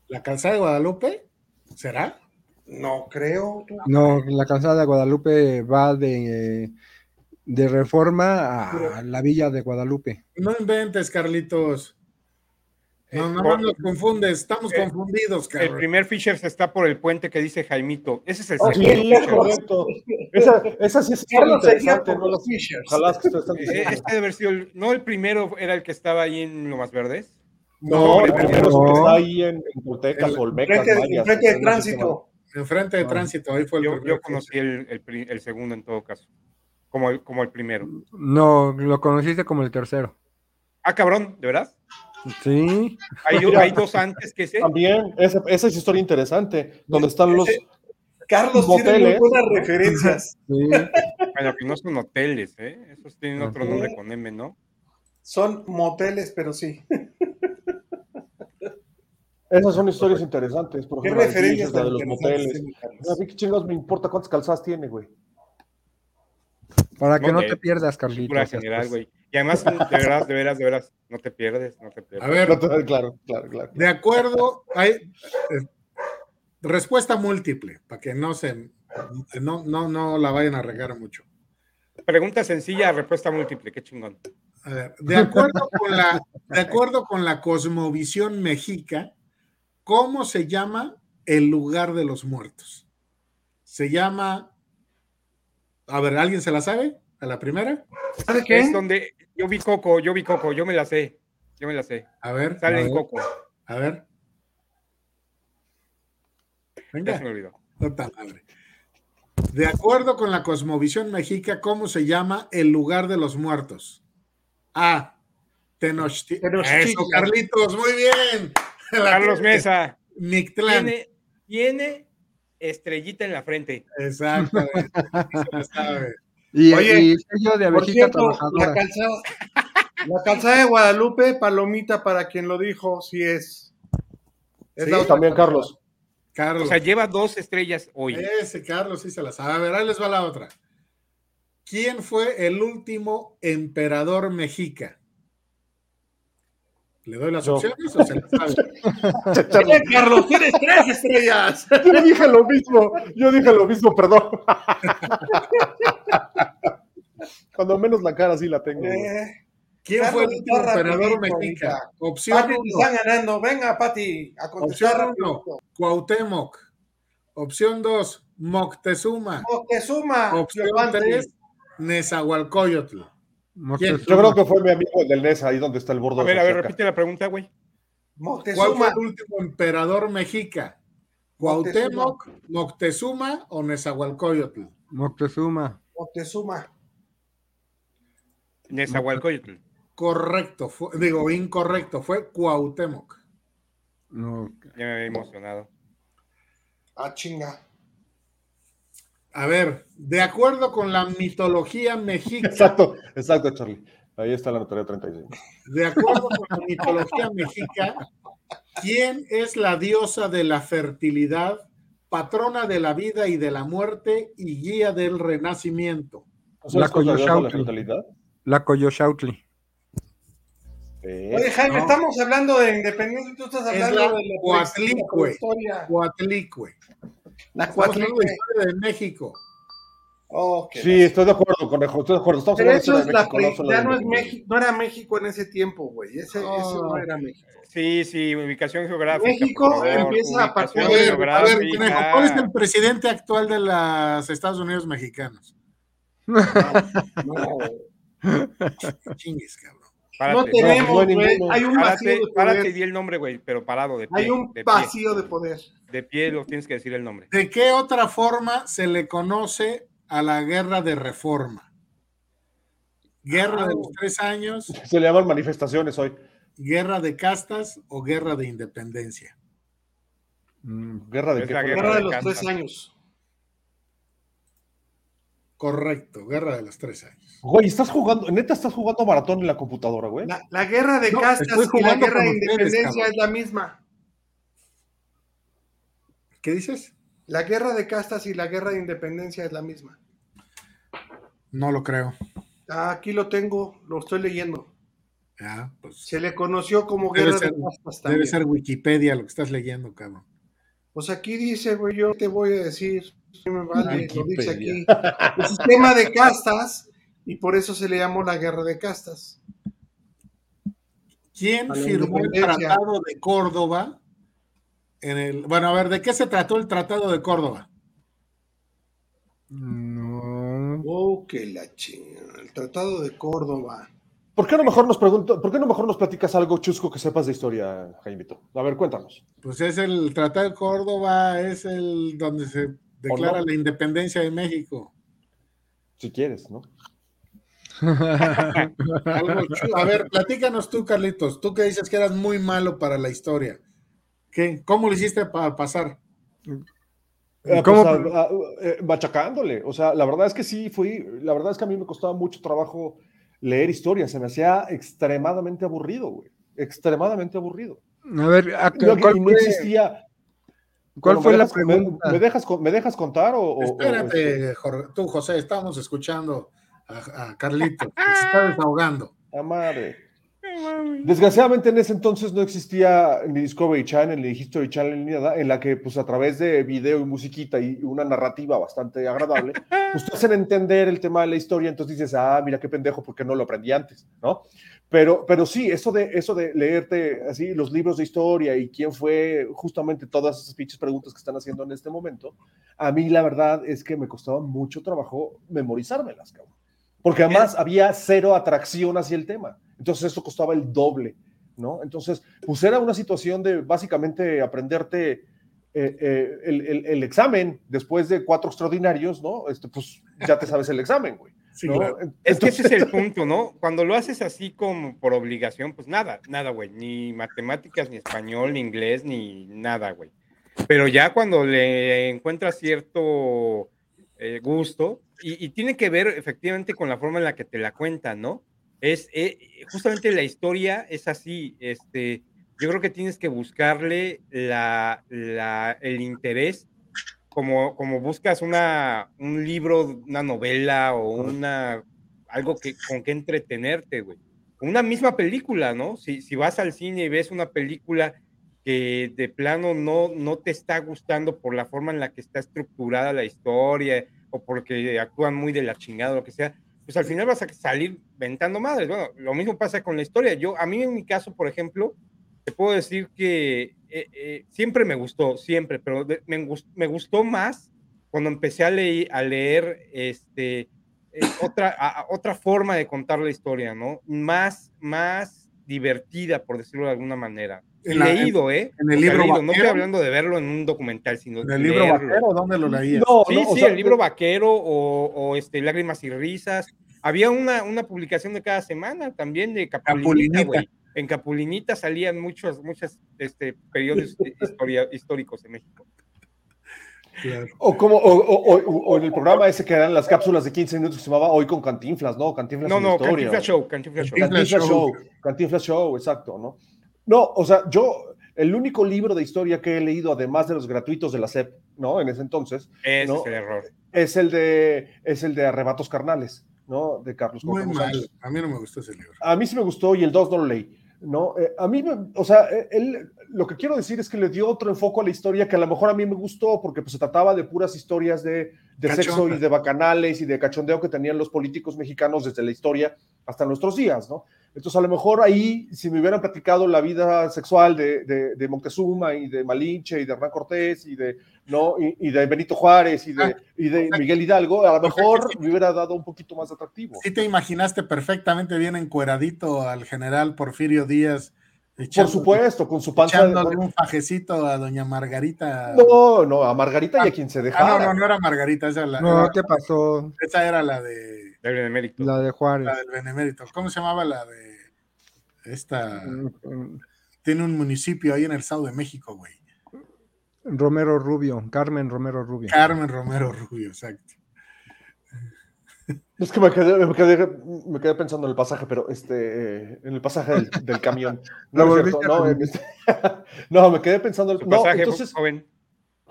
¿La calzada de Guadalupe? ¿Será? no creo. tú. No, la calzada de Guadalupe va de, de reforma a la villa de Guadalupe. No inventes, Carlitos. No, Eh, no, por- nos confundes, estamos Eh, confundidos, El primer Fishers está por el puente que dice Jaimito. Ese es el Oh, segundo Sí, Fishers. correcto. Esa, esa sí es Carlos interesante, por ¿no? los Fishers. ojalá que están. Este debe haber sido el- no el primero era el que estaba ahí en Lomas Verdes. No, el primero es el que no. está ahí en, en Olmecas, enfrente de no tránsito. Enfrente de tránsito, ahí fue el Yo, yo conocí el, el pri- el segundo en todo caso. Como el, como el primero. No, lo conociste como el tercero. Ah, cabrón, ¿de verdad? Sí, Hay, Mira. hay dos antes que ese. También, esa, esa es historia interesante, donde están los... Carlos tiene muy buenas referencias. sí. Bueno, que no son hoteles, ¿eh? Esos tienen otro nombre con M, ¿no? Son moteles, pero sí. Esas son historias interesantes, por ¿Qué ejemplo, la de referencias de los moteles. A mí qué chingados me importa cuántas calzadas tiene, güey. Para que no te pierdas, Cultura Carlitos. general, güey. Y además, de veras, de veras, de veras, no te pierdes, no te A pierdes. ver, Claro, claro, claro. de acuerdo, hay eh, respuesta múltiple, para que no se no, no, no la vayan a regar mucho. Pregunta sencilla, respuesta múltiple, qué chingón. A ver, de acuerdo con la, de acuerdo con la cosmovisión mexica, ¿cómo se llama el lugar de los muertos? Se llama. A ver, ¿alguien se la sabe? ¿A la primera? ¿Sabe qué? Es donde yo vi Coco, yo vi Coco, yo me la sé, yo me la sé. A ver, Sale A en ver. Coco, a ver. ya Venga. se me olvidó. Puta madre. De acuerdo con la cosmovisión mexica, ¿cómo se llama el lugar de los muertos? A. Tenochtitlan. Eso, Carlitos, muy bien. Carlos. Mesa, Mictlán. tiene, tiene estrellita en la frente. Sabe. Y, Oye, y sello de Por abejita cierto, trabajadora. la calzada, la calzada de Guadalupe, palomita para quien lo dijo, sí es. Es Sí, la También. Carlos. Carlos. O sea, lleva dos estrellas hoy. Ese Carlos sí se la sabe. A ver, ahí les va la otra. ¿Quién fue el último emperador mexica? ¿Le doy las opciones o se las sabe? Carlos, tienes tres estrellas. Yo dije lo mismo, yo dije lo mismo, perdón. Cuando menos la cara sí la tengo. Eh, ¿Quién Carlos, fue el último mexica? Opción Pati, te 1, están ganando. Venga, Pati, a contestar Opción uno. Cuauhtémoc. Opción 2, Moctezuma. Moctezuma. Opción Giovanni. 3, Nezahualcóyotl. Moctezuma. Yo creo que fue mi amigo el del NESA, ahí donde está el bordo. A ver, a ver, repite la pregunta, güey. ¿Cuál fue Moctezuma. el último emperador mexica? ¿Cuauhtémoc, Moctezuma o Nezahualcóyotl? Moctezuma. Moctezuma. Nezahualcóyotl. Correcto, fue- digo incorrecto, fue Cuauhtémoc. No, Ya me había emocionado. Ah, chinga. A ver, de acuerdo con la mitología mexica, Exacto, exacto, Charlie. Ahí está la notaría 35. de acuerdo con la mitología mexica, ¿quién es la diosa de la fertilidad, patrona de la vida y de la muerte y guía del renacimiento? ¿No sabes La es Coyoshautli. la Coyoshautli. Eh, Oye, Jaime, No. estamos hablando de independencia y tú estás Es hablando la de la Coatlicue. historia. Coatlicue. La Estamos hablando de historia de México. Oh, sí, estoy de acuerdo, conejo, estoy de acuerdo. Estamos Pero eso de es la México, no ya de no es México. No era México en ese tiempo, güey. Ese, Oh. ese no era México. Sí, sí, ubicación geográfica. México favor, empieza a partir ver, a ver. Conejo, ¿cuál es el presidente actual de los Estados Unidos mexicanos? No, Chingues, cabrón. Párate, no tenemos, no hay güey. Hay un vacío Párate, de párate y poder. di el nombre, güey, pero parado, de pie. Hay un de pie. vacío de poder. De pie lo tienes que decir el nombre. ¿De qué otra forma se le conoce a la guerra de reforma? ¿Guerra de los tres años, Se le llaman manifestaciones hoy. guerra de castas o guerra de independencia? Mm, Guerra de qué guerra Guerra de de los tres años. Correcto, guerra de los tres años. Güey, estás jugando, neta estás jugando maratón en la computadora, güey. La, la guerra de No, castas y la guerra de ustedes, independencia es la misma. ¿Qué dices? La guerra de castas y la guerra de independencia es la misma. No lo creo. Ah, aquí lo tengo, lo estoy leyendo. Ah, pues. Se le conoció como debe guerra ser, de castas debe también. ser Wikipedia lo que estás leyendo, cabrón. Pues aquí dice, güey, yo te voy a decir, me vale, lo dice aquí. El sistema de castas, y por eso se le llamó la guerra de castas. ¿Quién firmó el. Tratado de Córdoba? En el, bueno, a ver, ¿de qué se trató el Tratado de Córdoba? No. Oh, que la chingada. El Tratado de Córdoba. ¿Por qué no mejor nos pregunto, por qué no mejor nos platicas algo chusco que sepas de historia, Jaimito? A ver, cuéntanos. Pues es el Tratado de Córdoba, es el donde se declara no? la independencia de México. Si quieres, ¿no? A ver, platícanos tú, Carlitos. Tú que dices que eras muy malo para la historia. ¿Qué? ¿Cómo lo hiciste para pasar? Eh, ¿Cómo? pues, a- a- eh, machacándole. O sea, la verdad es que sí, fui. La verdad es que a mí me costaba mucho trabajo leer historia. Se me hacía extremadamente aburrido, güey. Extremadamente aburrido. A ver, ¿a- No, ¿cuál y no existía. Cuál fue ¿me la pregunta? ¿Me, dejas, me dejas contar o.? o- o, este, Espérate, Jorge- tú, José, estamos escuchando a, a Carlitos, que se está desahogando. la madre. Desgraciadamente en ese entonces no existía ni Discovery Channel ni History Channel ni nada, en la que pues a través de video y musiquita y una narrativa bastante agradable, pues te hacen entender el tema de la historia, entonces dices, ah, mira qué pendejo, porque no lo aprendí antes, ¿no? Pero, pero sí, eso de, eso de leerte así los libros de historia y quién fue justamente todas esas pinches preguntas que están haciendo en este momento, a mí la verdad es que me costaba mucho trabajo memorizármelas, cabrón. Porque además había cero atracción hacia el tema. Entonces eso costaba el doble, ¿no? Entonces, pues era una situación de básicamente aprenderte eh, eh, el, el- el examen después de cuatro extraordinarios, ¿no? Este, pues ya te sabes el examen, güey. Sí, ¿no? claro. Es que Entonces- ese es el punto, ¿no? Cuando lo haces así como por obligación, pues nada, nada, güey. Ni matemáticas, ni español, ni inglés, ni nada, güey. Pero ya cuando le encuentras cierto eh, gusto, y, y tiene que ver efectivamente con la forma en la que te la cuentan, ¿no? Es eh, justamente la historia es así, este, yo creo que tienes que buscarle la, la- el interés como, como buscas una, un libro, una novela o una, algo que, con que entretenerte, güey. Una misma película, ¿no? Si, si vas al cine y ves una película que de plano no, no te está gustando por la forma en la que está estructurada la historia o porque actúan muy de la chingada o lo que sea, pues al final vas a salir ventando madres. Bueno, lo mismo pasa con la historia. Yo, a mí en mi caso, por ejemplo, te puedo decir que eh, eh, siempre me gustó, siempre, pero me, gus- me gustó más cuando empecé a, leer a leer este, eh, otra, otra forma de contar la historia, ¿no? Más, más divertida, por decirlo de alguna manera. En la- leído, ¿eh? en el libro leído. No estoy hablando de verlo en un documental, sino ¿En el libro leerlo. vaquero dónde lo leías? No, Sí, no, o sí, sea, el libro vaquero o, o, este, Lágrimas y Risas. Había una, una publicación de cada semana también de Capulinita, Capulinita. güey. En Capulinita salían muchos, muchos este, periodos historia, históricos en México. Claro. O, como, o, o- o- o en el programa ese que eran las cápsulas de 15 minutos que se llamaba Hoy con Cantinflas, ¿no? Cantinflas No, no. Cantinflas Show, Cantinflas Show. Cantinflas. Show. Cantinflas Show, exacto, ¿no? No, o sea, yo, el único libro de historia que he leído, además de los gratuitos de la SEP, ¿no? En ese entonces, Ese ¿no? es el error. es el de, es el de Arrebatos Carnales, ¿no? De Carlos Muy mal. A mí no me gustó ese libro. A mí sí me gustó y el 2 no lo leí. ¿no? Eh, a mí, me- o sea, eh, él, lo que quiero decir es que le dio otro enfoque a la historia que a lo mejor a mí me gustó porque pues, se trataba de puras historias de, de sexo y de bacanales y de cachondeo que tenían los políticos mexicanos desde la historia hasta nuestros días, ¿no? Entonces, a lo mejor ahí, si me hubieran platicado la vida sexual de, de- de Moctezuma y de Malinche y de Hernán Cortés y de, ¿no? y, y de Benito Juárez y de, Ah, y de o sea, Miguel Hidalgo, a lo mejor sí. me hubiera dado un poquito más atractivo. Sí te imaginaste perfectamente bien encueradito al general Porfirio Díaz. Por supuesto, con su panza. de- Echándole un fajecito a doña Margarita. No, no, a Margarita y a quien se Ah, dejara. no, no, no era Margarita, esa, la- No, era- ¿qué pasó? esa era la de Del Benemérito. La de Juárez. la del Benemérito. ¿Cómo se llamaba la de esta? Mm, Tiene un municipio ahí en el Estado de México, güey. Romero Rubio, Carmen Romero Rubio. Carmen Romero Rubio, exacto. Es que me quedé, me quedé, me quedé pensando en el pasaje, pero este, eh, en el pasaje del, del camión. No, no, este- no, me quedé pensando. No, pasaje, entonces, joven.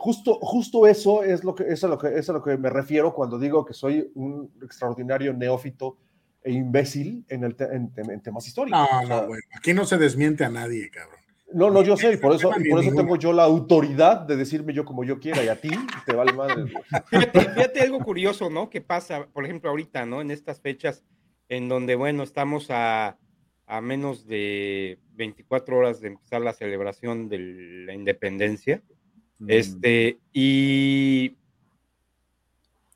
Justo, justo eso es lo que, es a lo que, es a lo que me refiero cuando digo que soy un extraordinario neófito e imbécil en, el en, temas históricos. No, no, bueno, aquí no se desmiente a nadie, cabrón. No, no, yo sé, y por eso, por eso tengo yo la autoridad de decirme yo como yo quiera, y a ti te vale madre. Fíjate, fíjate algo curioso, ¿no? Que pasa, por ejemplo, ahorita, ¿no? En estas fechas en donde, bueno, estamos a, a menos de 24 horas de empezar la celebración de la independencia. Mm. Este, y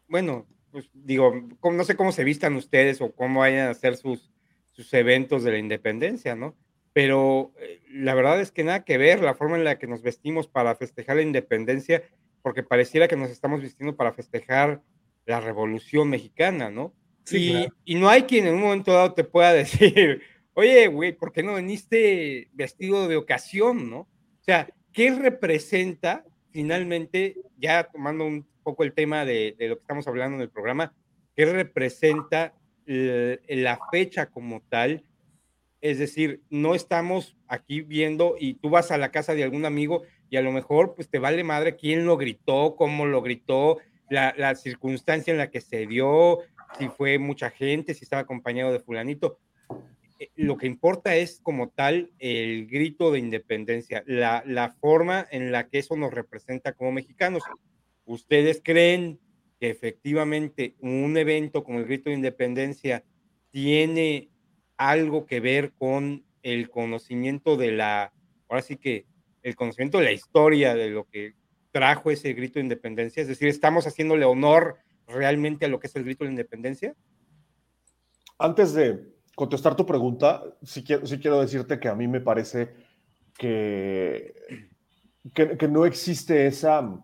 bueno, pues digo, no sé cómo se vistan ustedes o cómo vayan a hacer sus, sus eventos de la independencia, ¿no? Pero eh, la verdad es que nada que ver la forma en la que nos vestimos para festejar la independencia, porque pareciera que nos estamos vistiendo para festejar la revolución mexicana, ¿no? y, y no hay quien en un momento dado te pueda decir, oye, güey, ¿por qué no viniste vestido de ocasión, no? O sea, ¿qué representa finalmente, ya tomando un poco el tema de, lo que estamos hablando en el programa, qué representa la fecha como tal? Es decir, no estamos aquí viendo y tú vas a la casa de algún amigo y a lo mejor pues te vale madre quién lo gritó, cómo lo gritó, la, la circunstancia en la que se dio, si fue mucha gente, si estaba acompañado de fulanito eh, lo que importa es como tal el grito de independencia, la, la, forma en la que eso nos representa como mexicanos. ¿Ustedes creen que efectivamente un evento como el grito de independencia tiene algo que ver con el conocimiento de la, ahora sí que el conocimiento de la historia de lo que trajo ese grito de independencia? Es decir, ¿estamos haciéndole honor realmente a lo que es el grito de independencia? Antes de contestar tu pregunta, sí quiero, sí quiero decirte que a mí me parece que, que, no existe esa,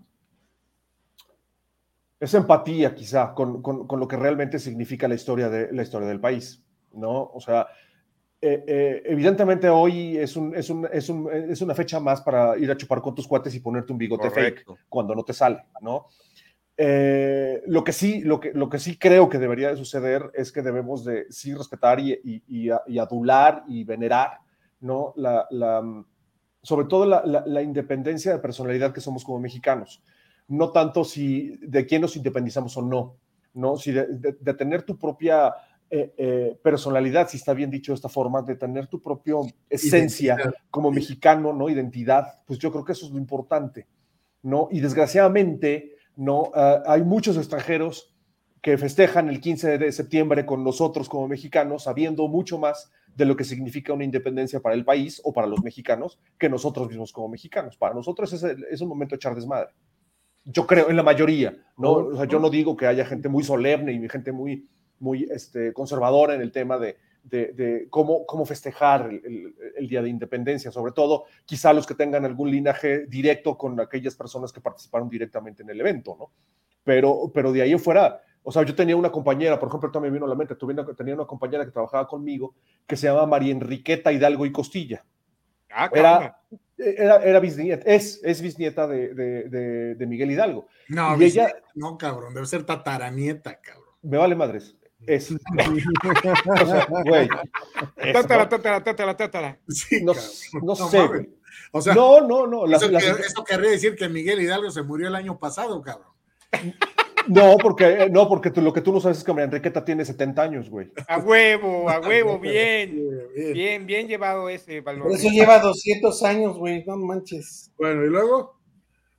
esa empatía quizá con, con, lo que realmente significa la historia, de, la historia del país, ¿no? O sea, eh, eh, evidentemente hoy es, un, es, un, es, un, es, una fecha más para ir a chupar con tus cuates y ponerte un bigote fake cuando no te sale, ¿no? Eh, lo, que sí, lo, que, lo que sí creo que debería de suceder es que debemos de sí respetar y, y, adular y venerar, ¿no? La, la, sobre todo la, la, independencia de personalidad que somos como mexicanos. No tanto si de quién nos independizamos o no, ¿no? Si de, de, tener tu propia eh, eh, personalidad, si está bien dicho de esta forma, de tener tu propia esencia como mexicano, ¿no? Identidad, pues yo creo que eso es lo importante, ¿no? Y desgraciadamente ¿no? Ah, hay muchos extranjeros que festejan el 15 de septiembre con nosotros como mexicanos, sabiendo mucho más de lo que significa una independencia para el país o para los mexicanos que nosotros mismos como mexicanos. Para nosotros es, es un momento de echar desmadre. Yo creo, en la mayoría, ¿no? yo no digo que haya gente muy solemne y gente muy, muy este, conservadora en el tema de, de, cómo, cómo festejar el, Día de Independencia, sobre todo quizá los que tengan algún linaje directo con aquellas personas que participaron directamente en el evento, ¿no? Pero, pero de ahí fuera, o sea, yo tenía una compañera, por ejemplo, también vino a la mente, tuve tenía una compañera que trabajaba conmigo que se llama María Enriqueta Hidalgo y Costilla. Ah, era, era, era, bisnieta, es, es bisnieta de, de, de, Miguel Hidalgo. No, ella, no, cabrón, debe ser tataranieta, cabrón. Me vale madres. Es. güey. Tátala, tátala, tátala, tátala. no, no, sé, güey. O sea, no, no, no. eso, querría decir que Miguel Hidalgo se murió el año pasado, cabrón. No, porque, no, porque tú, lo que tú no sabes es que María Enriqueta tiene 70 años, güey. A huevo, a huevo, bien. Bien, bien, llevado ese valor. eso lleva 200 años, güey, no manches. Bueno, ¿y luego?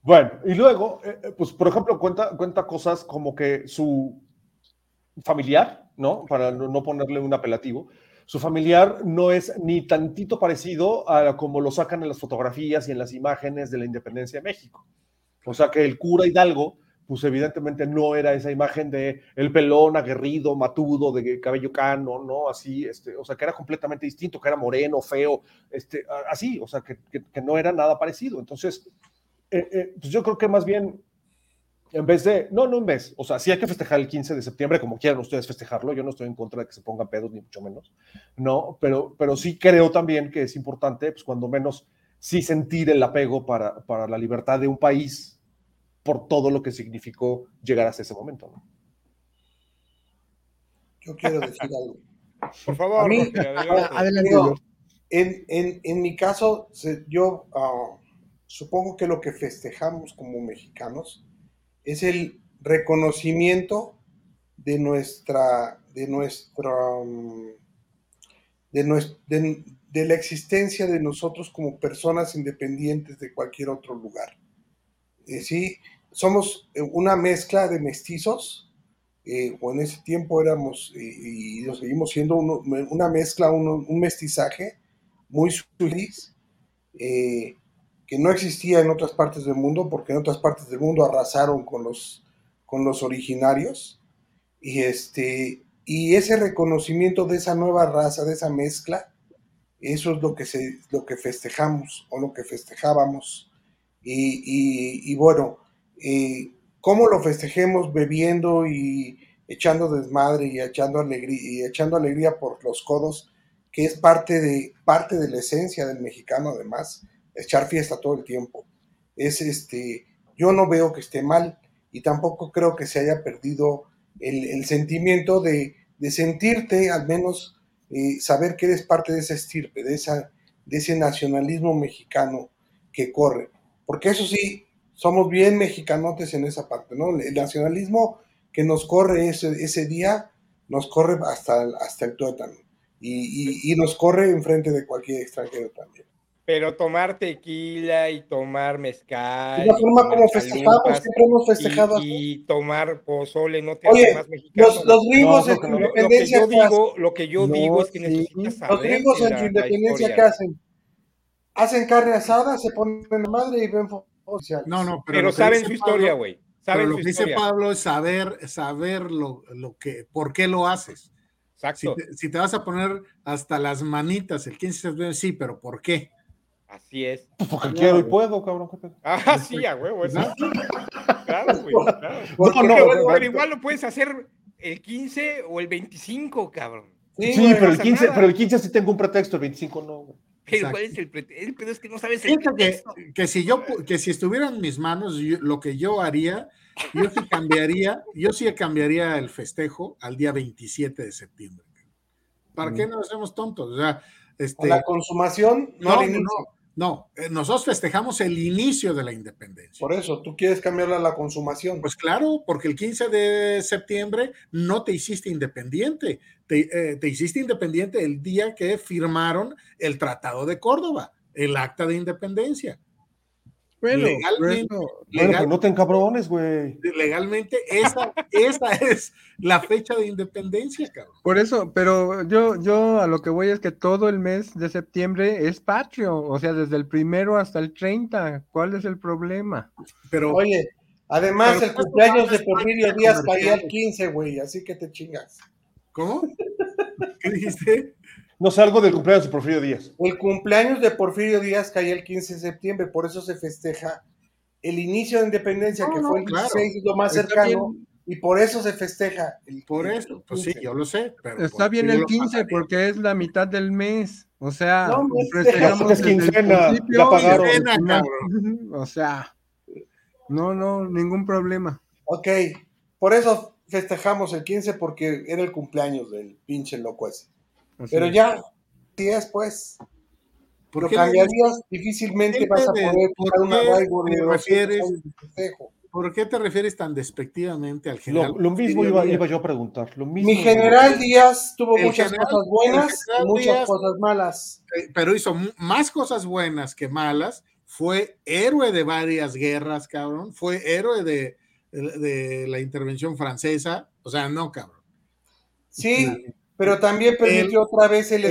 Bueno, y luego, eh, eh, pues, por ejemplo, cuenta, cuenta cosas como que su, familiar, ¿no? Para no ponerle un apelativo. Su familiar no es ni tantito parecido a como lo sacan en las fotografías y en las imágenes de la independencia de México. O sea que el cura Hidalgo, pues evidentemente no era esa imagen de el pelón aguerrido, matudo, de cabello cano, ¿no? Así, este, o sea que era completamente distinto, que era moreno, feo, este, así, o sea que, que, no era nada parecido. Entonces, eh, eh, pues yo creo que más bien en vez de, no, no en vez, o sea, sí hay que festejar el 15 de septiembre como quieran ustedes festejarlo, yo no estoy en contra de que se pongan pedos, ni mucho menos, no, pero, pero sí creo también que es importante, pues cuando menos, sí sentir el apego para, para la libertad de un país por todo lo que significó llegar hasta ese momento, ¿no? Yo quiero decir algo. Por favor, adelante. En, en, en, mi caso, yo uh, supongo que lo que festejamos como mexicanos es el reconocimiento de nuestra, de nuestra, mm, de, de, la existencia de nosotros como personas independientes de cualquier otro lugar. Eh, sí, somos eh, una mezcla de mestizos, eh, o en ese tiempo éramos, y lo seguimos siendo, una mezcla, un mestizaje muy feliz, que no existía en otras partes del mundo, porque en otras partes del mundo arrasaron con los, con los originarios. Y, este, y ese reconocimiento de esa nueva raza, de esa mezcla, eso es lo que, se, lo que festejamos o lo que festejábamos. Y, bueno, eh, cómo lo festejemos bebiendo y echando desmadre y echando alegría, y echando alegría por los codos, que es parte de, parte de la esencia del mexicano además echar fiesta todo el tiempo. Es este, yo no veo que esté mal y tampoco creo que se haya perdido el, sentimiento de, sentirte, al menos eh, saber que eres parte de esa estirpe, de, esa, de ese nacionalismo mexicano que corre. Porque eso sí, somos bien mexicanotes en esa parte, ¿no? El nacionalismo que nos corre ese, ese día, nos corre hasta, hasta el tuétano y, y, y nos corre enfrente de cualquier extranjero también. Pero tomar tequila y tomar mezcal. La forma como festejamos, siempre hemos festejado. Y, y, tomar pozole no te hace más mexicano. Los, los gringos en su independencia. Lo que yo digo, lo que yo digo es que necesitas saber. Los gringos en su independencia, ¿qué hacen? Hacen carne asada, se ponen en madre y ven oficiales. No, no, pero, pero saben su historia, güey. Pero lo que dice Pablo es saber, saber lo, lo que, por qué lo haces. Exacto. Si te, si te, vas a poner hasta las manitas el 15 de septiembre, sí, pero ¿por qué? Así es. Pues porque quiero y puedo, cabrón. Ah, sí, a huevo, Claro, güey, claro. No, no, pero igual lo puedes hacer el 15 o el 25, cabrón. Sí, pero, el 15, pero el 15 sí tengo un pretexto, el 25 no, güey. Pero ¿cuál es el pretexto? Pero es que no sabes el pretexto. Que, que, si yo, que si estuviera en mis manos, lo que yo haría, yo sí cambiaría, yo sí cambiaría el festejo al día 27 de septiembre. ¿Para qué nos hacemos tontos? O sea, este, la consumación, no, no, no, no, eh, nosotros festejamos el inicio de la independencia. Por eso, tú quieres cambiarla a la consumación. Pues claro, porque el 15 de septiembre no te hiciste independiente, te, eh, te hiciste independiente el día que firmaron el Tratado de Córdoba, el acta de independencia. Bueno, legalmente, pues no te encabrones, güey. Legalmente, esa, esa es la fecha de independencia, cabrón. Por eso, pero yo, yo a lo que voy es que todo el mes de septiembre es patrio, o sea, desde el primero hasta el 30. ¿Cuál es el problema? Pero, Oye, además el cumpleaños de Porfirio Díaz caía el 15, güey, así que te chingas. ¿Cómo? ¿Qué dijiste? No sé, algo del cumpleaños de Porfirio Díaz. El cumpleaños de Porfirio Díaz caía el 15 de septiembre, por eso se festeja el inicio de independencia, que fue el 16, lo más cercano, y por eso se festeja. El, por eso, pues sí, yo lo sé. Está bien el 15 porque es la mitad del mes. O sea, no, es quincena, la pagaron. o sea, no, no, ningún problema. Ok, por eso festejamos el 15 porque era el cumpleaños del pinche loco ese. Pero ya, días pues. ¿Por qué cambiarías, difícilmente vas a poder ¿por una qué te refieres, ¿Por qué te refieres tan despectivamente al general? Lo, mismo iba, yo a preguntar. Lo mismo Mi general Díaz tuvo muchas cosas buenas y muchas cosas malas. Eh, pero hizo más cosas buenas que malas. Fue héroe de varias guerras, cabrón. Fue héroe de, de la intervención francesa. O sea, no, cabrón. Sí, pero también permitió otra vez el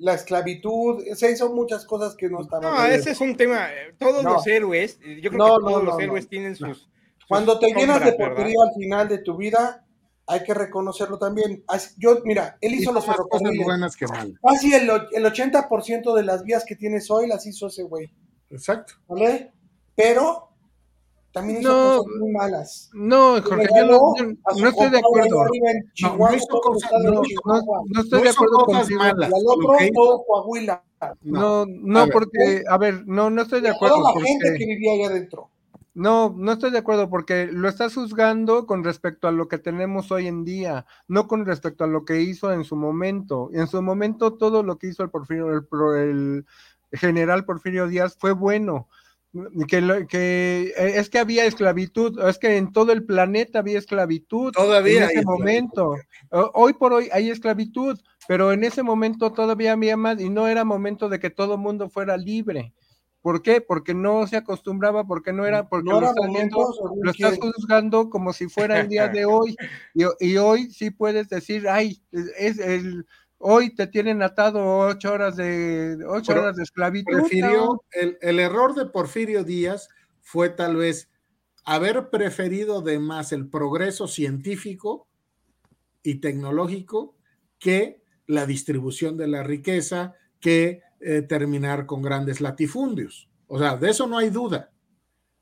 la esclavitud, se hizo muchas cosas que no estaban. No, ese es un tema. Eh, todos los héroes, eh, yo creo que todos los héroes tienen sus. Cuando te llenas de porquería al final de tu vida, hay que reconocerlo también. Yo, mira, él hizo los ferrocarriles. buenas que mal. Casi el, el 80% de las vías que tienes hoy las hizo ese güey. Exacto. ¿Vale? Pero también hizo no, cosas muy malas. No, Jorge, yo no, no, estoy de acuerdo. No, no, hizo cosas, no, estoy de acuerdo con malas. otro, todo Coahuila. No, no, a porque, a ver, no, no estoy de acuerdo. Toda la gente que vivía allá adentro. No, no estoy de acuerdo porque lo estás juzgando con respecto a lo que tenemos hoy en día, no con respecto a lo que hizo en su momento. En su momento todo lo que hizo el Porfirio, el, el general Porfirio Díaz fue bueno que, que eh, es que había esclavitud, es que en todo el planeta había esclavitud. Todavía en ese momento. Hoy por hoy hay esclavitud, pero en ese momento todavía había más y no era momento de que todo el mundo fuera libre. ¿Por qué? Porque no se acostumbraba, porque no era, porque lo, estás juzgando como si fuera el día de hoy. Y, y, hoy sí puedes decir, ay, es el, hoy te tienen atado ocho horas de ocho horas de esclavitud. Prefirió, el, el, error de Porfirio Díaz fue tal vez haber preferido de más el progreso científico y tecnológico que la distribución de la riqueza, que eh, terminar con grandes latifundios. O sea, de eso no hay duda.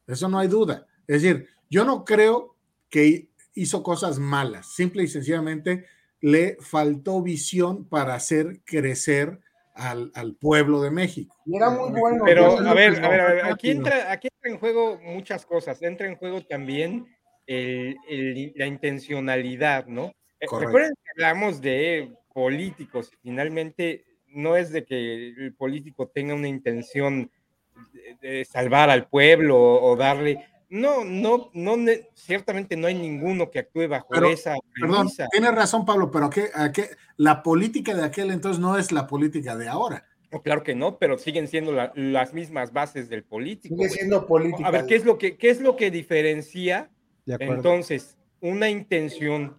De eso no hay duda. Es decir, yo no creo que hizo cosas malas. Simple y sencillamente le faltó visión para hacer crecer al, pueblo de México. era muy bueno. Pero a ver, a ver, aquí entra, aquí entra en juego muchas cosas. Entra en juego también la intencionalidad, ¿no? Eh, recuerden que hablamos de políticos, finalmente no es de que el político tenga una intención de, salvar al pueblo o darle no, no, no, ciertamente no hay ninguno que actúe bajo esa Perdón, tienes razón, Pablo, pero ¿qué, qué, la política de aquel entonces no es la política de ahora. claro que no, pero siguen siendo las mismas bases del político. Sigue siendo política. A ver, ¿qué es lo que, qué es lo que diferencia entonces una intención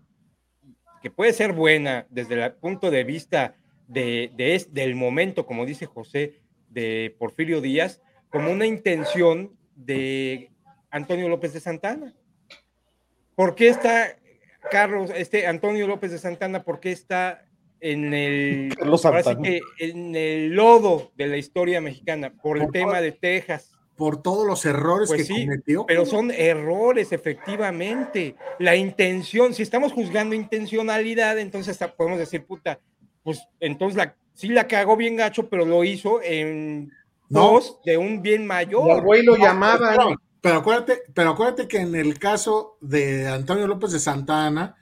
que puede ser buena desde el punto de vista de, de del momento, como dice José, de Porfirio Díaz, como una intención de Antonio López de Santana. ¿Por qué está Carlos, este Antonio López de Santana, por qué está en el, en el lodo de la historia mexicana? Por el tema de Texas. Por todos los errores pues que cometió. Pero son errores, efectivamente. La intención, si estamos juzgando intencionalidad, entonces podemos decir, puta, pues entonces la, sí la cagó bien gacho, pero lo hizo en dos de un bien mayor. El güey lo llamaba. Pero acuérdate, pero acuérdate que en el caso de Antonio López de Santa Ana,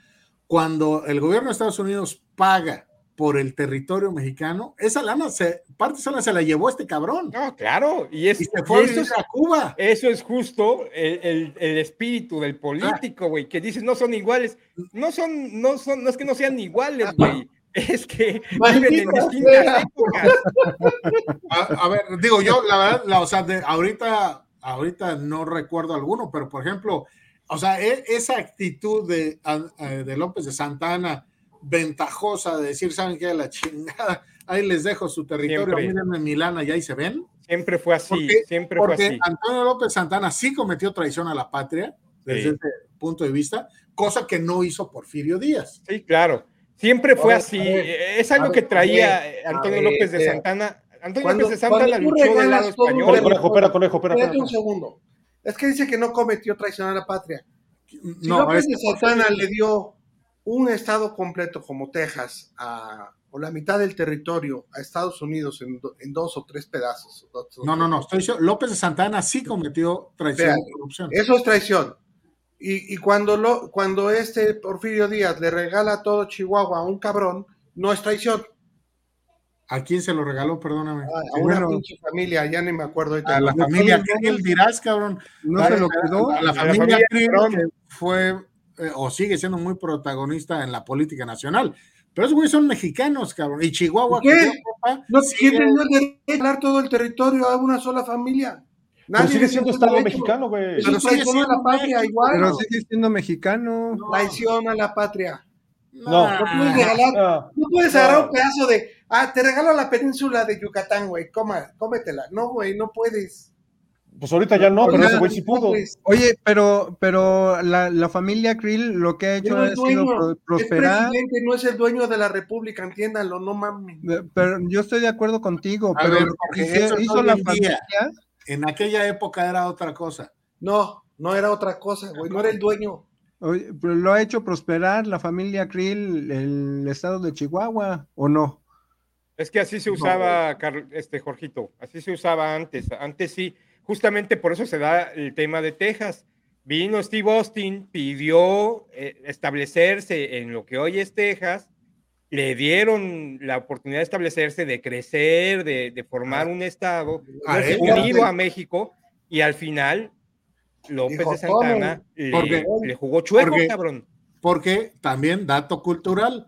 cuando el gobierno de Estados Unidos paga por el territorio mexicano, esa lana se, parte de esa lana se la llevó este cabrón. No, claro, y, es, se fue a, Cuba. Eso es justo el, espíritu del político, güey, que dices no son iguales. No son, no son, no es que no sean iguales, güey. Es que viven en distintas épocas. A, ver, digo yo, la verdad, la, o sea, de, ahorita ahorita no recuerdo alguno, pero por ejemplo, o sea, e, esa actitud de, eh, de López de Santana, ventajosa de decir, ¿saben qué? La chingada, ahí les dejo su territorio, mírenme Milana y ahí se ven. Siempre fue así, siempre fue así. Antonio López Santana sí cometió traición a la patria, desde ese punto de vista, cosa que no hizo Porfirio Díaz. Sí, claro. Siempre fue así. es algo que traía Antonio López de Santana Antonio cuando, López de Santa la luchó del lado español. Conejo, espera, conejo, espera. Espérate un segundo. Es que dice que no cometió traición a la patria. Si no, López de Santana le dio un estado completo como Texas a, o la mitad del territorio a Estados Unidos en, en dos o tres pedazos. no, no, no. Estoy López de Santana sí cometió traición corrupción. Eso es traición. Y, y, cuando, lo, cuando este Porfirio Díaz le regala todo Chihuahua a un cabrón, no es traición. ¿A quién se lo regaló? Perdóname. a una pinche familia, ya ni me acuerdo. A la familia Krill dirás, cabrón. No se lo quedó. A, la, familia, Krill fue eh, o sigue siendo muy protagonista en la política nacional. Pero esos güeyes son mexicanos, cabrón. Y Chihuahua. ¿Qué? no tienen el todo el territorio a una sola familia. Nadie pero sigue siendo Estado mexicano, güey. Pero sigue siendo la patria igual. Pero sigue siendo mexicano. Traición a la patria. No, no, puedes regalar, no, puedes agarrar un pedazo de, ah, te regalo la península de Yucatán, güey, coma, cómetela. No, güey, no puedes. Pues ahorita ya no, pero ese güey sí pudo. Oye, pero, pero la, la familia Krill lo que ha hecho no es sido prosperar. El presidente no es el dueño de la república, entiéndanlo, no mames. Pero yo estoy de acuerdo contigo, pero ver, hizo, hizo la familia. En aquella época era otra cosa. No, no era otra cosa, güey, no era el dueño lo ha hecho prosperar la familia Krill, el estado de Chihuahua, ¿o no? Es que así se usaba, este Jorgito, así se usaba antes. Antes sí, justamente por eso se da el tema de Texas. Vino Steve Austin, pidió eh, establecerse en lo que hoy es Texas, le dieron la oportunidad de establecerse, de crecer, de, formar un estado unido a México, Y al final, López de Santana le, jugó chueco, cabrón. Porque también, dato cultural,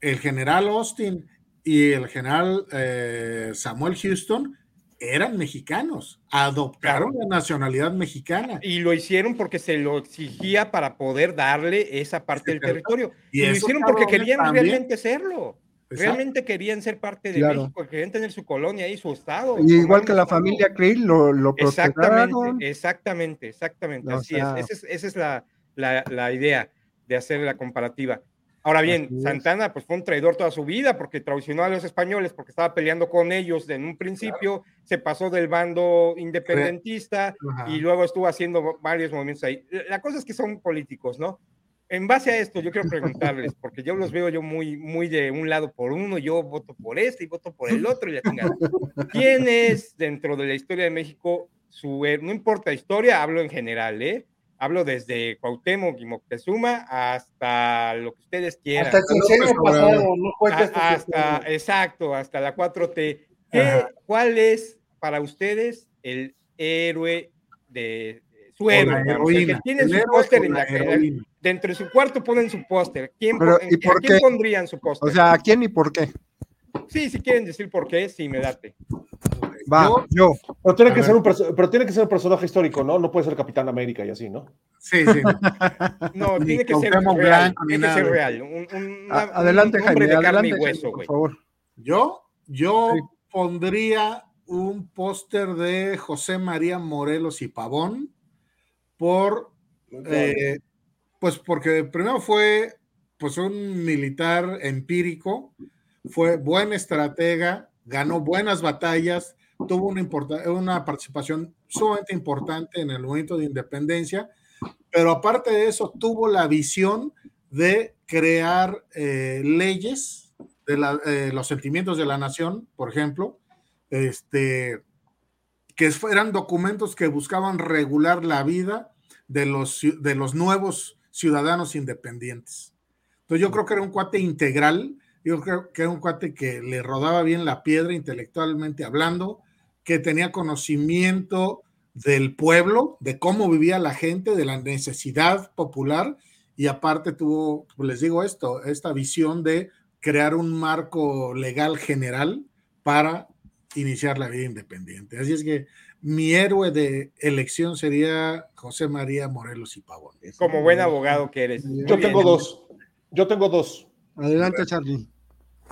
el general Austin y el general eh, Samuel Houston eran mexicanos, adoptaron la nacionalidad mexicana. Y lo hicieron porque se lo exigía para poder darle esa parte del territorio. Y, lo hicieron porque querían realmente serlo. Realmente querían ser parte de México, querían tener su colonia y su estado. Y igual que la familia Krill lo, lo Exactamente, exactamente, exactamente. Así es. Esa es, la, la, la idea de hacer la comparativa. Ahora bien, Santana pues fue un traidor toda su vida porque traicionó a los españoles porque estaba peleando con ellos en un principio, se pasó del bando independentista y luego estuvo haciendo varios movimientos ahí. La cosa es que son políticos, ¿no? En base a esto, yo quiero preguntarles, porque yo los veo yo muy, muy de un lado por uno, yo voto por este y voto por el otro y la chingada. ¿Quién es dentro de la historia de México su, no importa historia, hablo en general, ¿eh? Hablo desde Cuauhtémoc y Moctezuma hasta lo que ustedes quieran. Hasta el pasado, no hasta, exacto, hasta la 4T. ¿Cuál es para ustedes el héroe de su héroe? que tiene su póster en la, dentro de su cuarto ponen su póster. ¿Quién, ¿y por quién pondrían su póster? O sea, ¿a quién y por qué? Sí, si quieren decir por qué, sí, me date. Va, yo. Pero, tiene que ser un pero tiene que ser un personaje histórico, ¿no? No puede ser Capitán América y así, ¿no? Sí, sí. No, tiene que ser real. Tiene que ser real. Un, adelante, Jaime. De adelante, hueso, por favor. Yo, yo pondría un póster de José María Morelos y Pavón por, eh, pues porque primero fue pues un militar empírico, fue buen estratega, ganó buenas batallas, tuvo una, una participación sumamente importante en el movimiento de independencia, pero aparte de eso tuvo la visión de crear eh, leyes de eh, los sentimientos de la nación, por ejemplo, este, que eran documentos que buscaban regular la vida de los, de los nuevos ciudadanos independientes. Entonces yo creo que era un cuate integral yo creo que era un cuate que le rodaba bien la piedra intelectualmente hablando, que tenía conocimiento del pueblo, de cómo vivía la gente, de la necesidad popular, y aparte tuvo, pues les digo esto, esta visión de crear un marco legal general para iniciar la vida independiente. Así es que mi héroe de elección sería José María Morelos y Pavón. Como buen abogado que eres. Yo tengo dos. Yo tengo dos. Adelante, Charlie.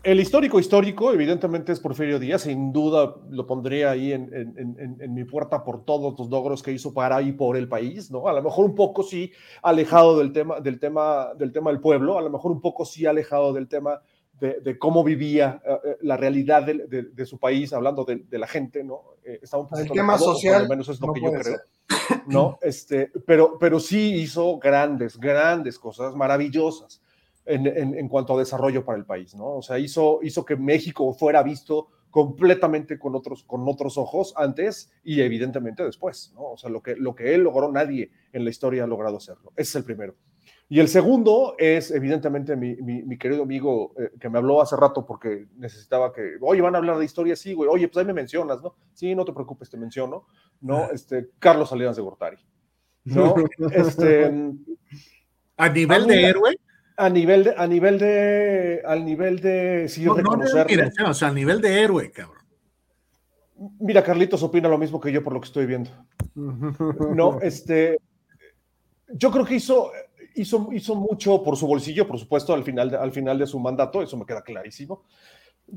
El histórico histórico, evidentemente, es Porfirio Díaz. Sin duda lo pondría ahí en, mi puerta por todos los logros que hizo para y por el país, ¿no? A lo mejor un poco sí alejado del tema del, tema, del, tema del pueblo, a lo mejor un poco sí alejado del tema de, cómo vivía eh, eh, la realidad de, su país, hablando de, la gente, ¿no? Eh, un el tema social. Al menos es lo que yo creo. ¿no? Este, pero, pero sí hizo grandes, grandes cosas maravillosas en, cuanto a desarrollo para el país, ¿no? O sea, hizo, hizo que México fuera visto completamente con otros, con otros ojos antes y evidentemente después, ¿no? O sea, lo que, lo que él logró, nadie en la historia ha logrado hacerlo. Ese es el primero. Y el segundo es, evidentemente, mi, mi, querido amigo eh, que me habló hace rato porque necesitaba que, oye, van a hablar de historia, sí, güey, oye, pues ahí me mencionas, ¿no? Sí, no te preocupes, te menciono, ¿no? Este, Carlos Salinas de Gortari, ¿no? Este, ¿A nivel de héroe? A nivel de, a nivel de, al nivel de, sí, no, o sea, a nivel de héroe, cabrón. Mira, Carlitos opina lo mismo que yo por lo que estoy viendo. No, este, yo creo que hizo, hizo, hizo mucho por su bolsillo, por supuesto, al final, de, al final de su mandato, eso me queda clarísimo.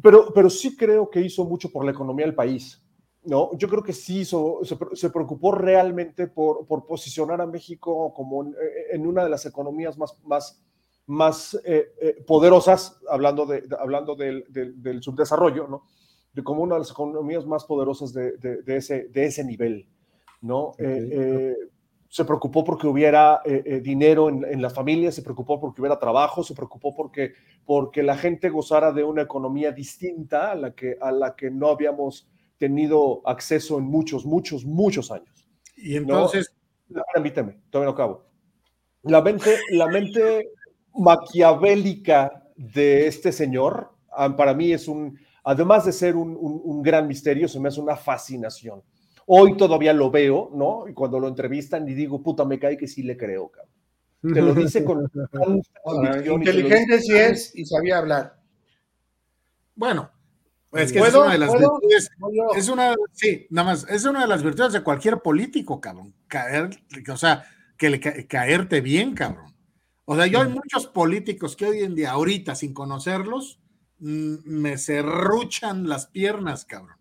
Pero, pero sí creo que hizo mucho por la economía del país. ¿no? Yo creo que sí hizo, se, preocupó realmente por, por, posicionar a México como en, en, una de las economías más, más, más eh, eh, poderosas, hablando, de, hablando del, del, subdesarrollo, ¿no? De como una de las economías más poderosas de, de ese, de ese nivel, ¿no? Eh, se preocupó porque hubiera dinero en, en, la familia, se preocupó porque hubiera trabajo, se preocupó porque, porque la gente gozara de una economía distinta a la, que, a la que no habíamos tenido acceso en muchos, muchos, muchos años. Y entonces... Permíteme, todavía no acabo. La mente, la mente maquiavélica de este señor, ah, para mí es un, además de ser un, gran misterio, se me hace una fascinación. Hoy todavía lo veo, ¿no? Y cuando lo entrevistan y digo, puta, me cae que sí le creo, cabrón. Te lo dice con... Inteligente sí es y sabía hablar. Bueno, es que es una de las virtudes, es una, sí, nada más, es una de las virtudes de cualquier político, cabrón. Caer, o sea, que le caerte bien, cabrón. O sea, yo hay muchos políticos que hoy en día, ahorita, sin conocerlos, mm, me cerruchan las piernas, cabrón.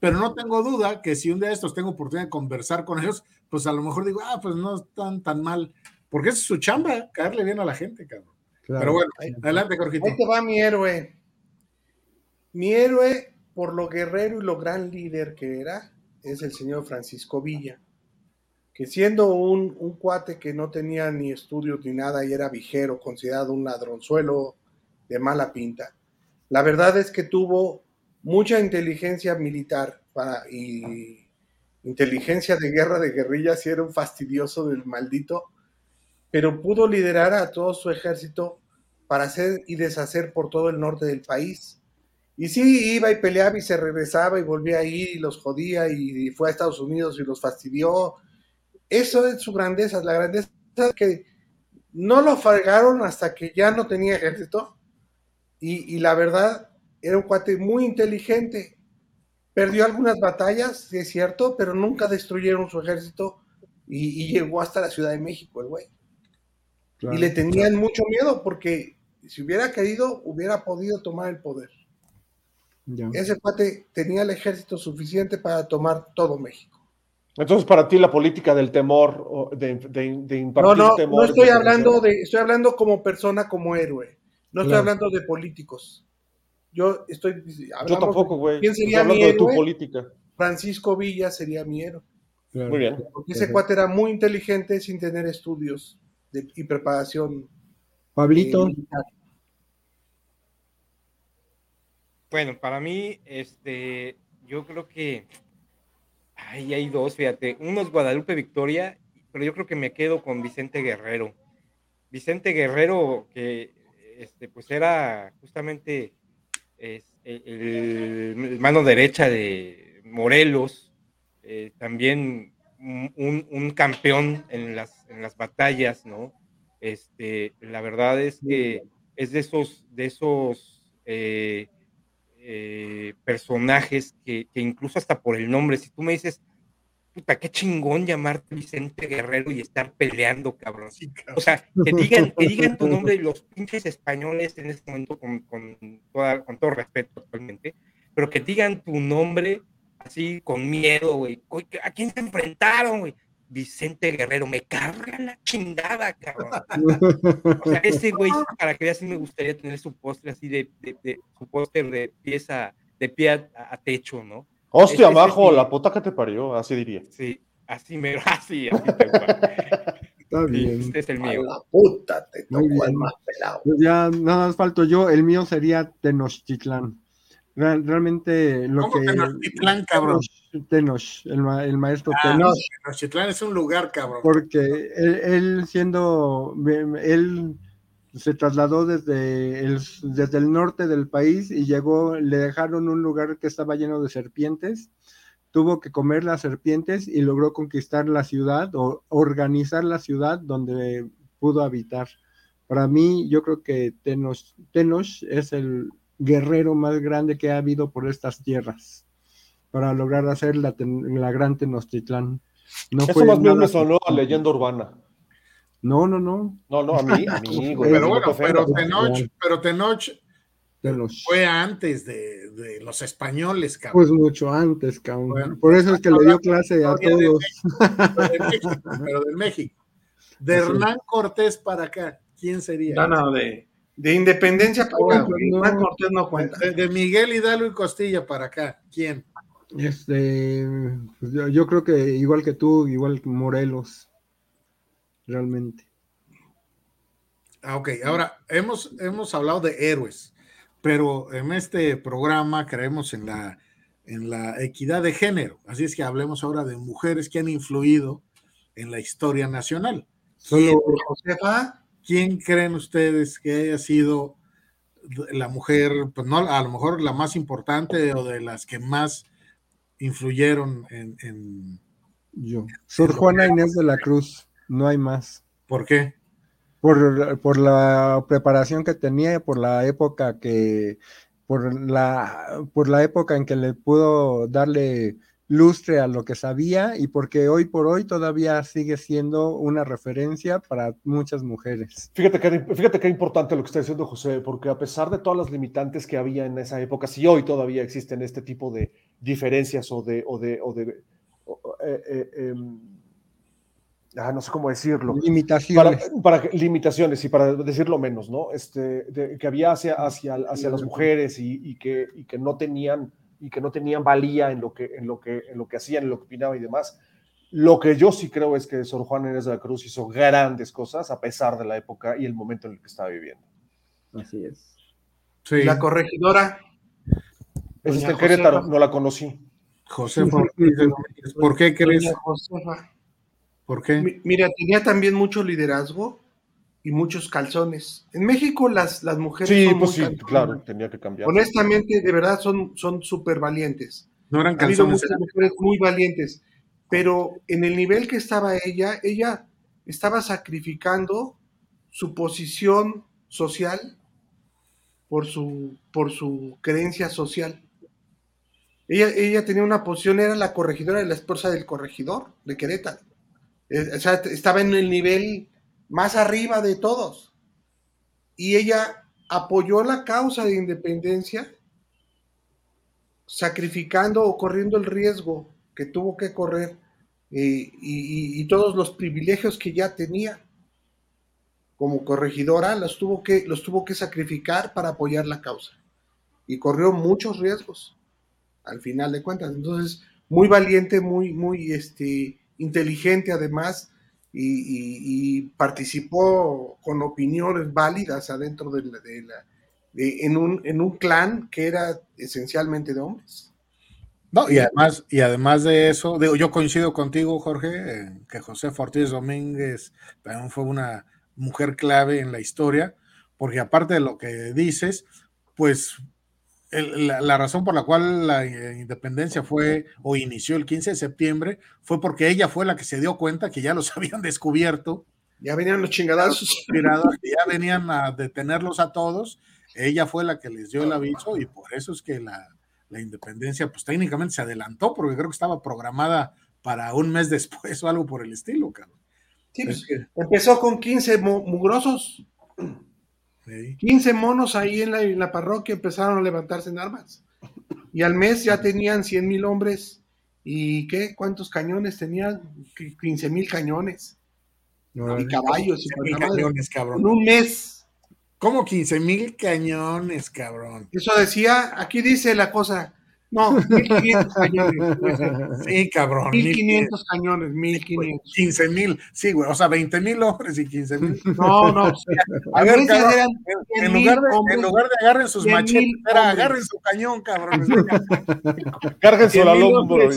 Pero no tengo duda que si un día de estos tengo oportunidad de conversar con ellos, pues a lo mejor digo, ah, pues no están tan mal, porque es su chamba, caerle bien a la gente, cabrón. Pero bueno, adelante, Jorgito. Ahí te va mi héroe. Mi héroe, por lo guerrero y lo gran líder que era, es el señor Francisco Villa, que siendo un, un cuate que no tenía ni estudios ni nada y era vigero, considerado un ladronzuelo de mala pinta, la verdad es que tuvo mucha inteligencia militar y inteligencia de guerra de guerrillas y era un fastidioso del maldito, pero pudo liderar a todo su ejército para hacer y deshacer por todo el norte del país y sí, iba y peleaba y se regresaba y volvía a y los jodía y fue a Estados Unidos y los fastidió. Eso es su grandeza, la grandeza que no lo fregaron hasta que ya no tenía ejército. Y, la verdad, era un cuate muy inteligente. Perdió algunas batallas, sí es cierto, pero nunca destruyeron su ejército y, llegó hasta la Ciudad de México el güey. y le tenían mucho miedo porque si hubiera querido, hubiera podido tomar el poder. Ese cuate tenía el ejército suficiente para tomar todo México. Entonces, para ti la política del temor, de, de, impartir no, no, temor. No estoy hablando de, estoy hablando como persona, como héroe. No estoy hablando de políticos. Yo estoy. Yo tampoco, güey. ¿Quién sería mi héroe? De tu política. Francisco Villa sería mi héroe. Muy bien. Porque ese cuate era muy inteligente sin tener estudios y preparación. Pablito. Eh, bueno, para mí, este, yo creo que ahí hay dos, fíjate. Uno es Guadalupe Victoria, pero yo creo que me quedo con Vicente Guerrero. Vicente Guerrero, que este, pues era justamente e, el, mano derecha de Morelos, eh, también un, campeón en las, en las batallas, ¿no? Este, la verdad es que es de esos, de esos eh, eh, personajes que, incluso hasta por el nombre, si tú me dices, puta, qué chingón llamarte Vicente Guerrero y estar peleando, cabrón. O sea, que digan, que digan tu nombre los pinches españoles en este momento con, con, con todo respeto actualmente, pero que digan tu nombre así con miedo, güey. ¿A quién se enfrentaron, güey? Vicente Guerrero, me carga la chingada, cabrón. O sea, ese güey, para que veas, sí me gustaría tener su póster así de, de, su póster de pieza, de pie a, techo, ¿no? Hostia, abajo, la puta que te parió, así diría. Sí, así me, así, así te Está bien. Este es el mío. la puta te tocó el más pelado. Pues ya nada más falto yo, el mío sería Tenochtitlán realmente lo que. Tenochtitlán, cabrón. Tenoch, el, el, maestro ah, Tenoch. Tenochtitlán es un lugar, cabrón. Porque él, siendo. Él se trasladó desde el, desde el norte del país y llegó, le dejaron un lugar que estaba lleno de serpientes. Tuvo que comer las serpientes y logró conquistar la ciudad o organizar la ciudad donde pudo habitar. Para mí, yo creo que Tenoch, Tenoch es el, guerrero más grande que ha habido por estas tierras para lograr hacer la, la gran Tenochtitlán. No Eso más bien me sonó a leyenda urbana. No, no, no. No, no, a mí, a mí, Pero bueno, pero Tenoch, pero Tenoch fue antes de, de, los españoles, cabrón. Pues mucho antes, cabrón. Por eso es que le dio clase a todos. pero de México. De Hernán Cortés para acá, ¿quién sería? No, no, de, de Independencia para acá, no, cuenta. De, Miguel Hidalgo y Costilla para acá, ¿quién? Este, pues yo, creo que igual que tú, igual que Morelos, realmente. Ah, ok, ahora hemos, hemos hablado de héroes, pero en este programa creemos en la, en la equidad de género, así es que hablemos ahora de mujeres que han influido en la historia nacional. Solo Josefa ¿quién creen ustedes que haya sido la mujer, pues no, a lo mejor la más importante o de las que más influyeron en, Yo. Sor Juana Inés de la Cruz, no hay más. ¿Por qué? Por, por la preparación que tenía, por la época que, por la, por la época en que le pudo darle lustre a lo que sabía y porque hoy por hoy todavía sigue siendo una referencia para muchas mujeres. Fíjate que, fíjate qué importante lo que está diciendo José, porque a pesar de todas las limitantes que había en esa época, si hoy todavía existen este tipo de diferencias o de, o de, o de eh, eh, em, ah, no sé cómo decirlo. Limitaciones. Para, limitaciones y para decirlo menos, ¿no? Este, que había hacia, hacia, hacia las mujeres y, y, que, y que no tenían y que no tenían valía en lo que, en lo que, en lo que hacían, en lo que opinaban y demás. Lo que yo sí creo es que Sor Juan Inés de la Cruz hizo grandes cosas a pesar de la época y el momento en el que estaba viviendo. Así es. Sí. La corregidora. Es este Querétaro, no la conocí. José, ¿por qué crees? ¿Por qué? Mira, tenía también mucho liderazgo y muchos calzones. En México las, las mujeres... Sí, pues sí, claro, tenía que cambiar. Honestamente, de verdad, son súper valientes. No eran calzones. muchas mujeres muy valientes, pero en el nivel que estaba ella, ella estaba sacrificando su posición social por su, por su creencia social. Ella, ella tenía una posición, era la corregidora de la esposa del corregidor de Querétaro. Eh, o sea, estaba en el nivel más arriba de todos. Y ella apoyó la causa de independencia, sacrificando o corriendo el riesgo que tuvo que correr eh, y, todos los privilegios que ya tenía como corregidora los tuvo que los tuvo que sacrificar para apoyar la causa y corrió muchos riesgos al final de cuentas entonces muy valiente muy muy este inteligente además y, participó con opiniones válidas adentro de la, en, un, en un clan que era esencialmente de hombres. No, y además, y además de eso, yo coincido contigo, Jorge, que José Ortiz Domínguez también fue una mujer clave en la historia, porque aparte de lo que dices, pues la, razón por la cual la eh, independencia fue o inició el 15 de septiembre fue porque ella fue la que se dio cuenta que ya los habían descubierto. Ya venían los chingadazos. ya venían a detenerlos a todos. Ella fue la que les dio el aviso y por eso es que la, independencia, pues técnicamente se adelantó, porque creo que estaba programada para un mes después o algo por el estilo, cabrón. Sí, pues, empezó con 15 mugrosos. 15 monos ahí en la, parroquia empezaron a levantarse en armas. Y al mes ya tenían 100 mil hombres. ¿Y qué? ¿Cuántos cañones tenían? 15 mil cañones. y caballos. Y cañones, cabrón. En un mes. ¿Cómo 15 mil cañones, cabrón? Eso decía, aquí dice la cosa, no, 1500 cañones. Sí, cabrón. 1500 cañones, 1500. 15 mil, sí, güey, o sea, 20 mil hombres y 15 mil. No, no. a ver, cabrón, en, lugar de, en lugar de agarren sus machetes, era agarren su cañón, cabrón. Cárguenselo al hombro.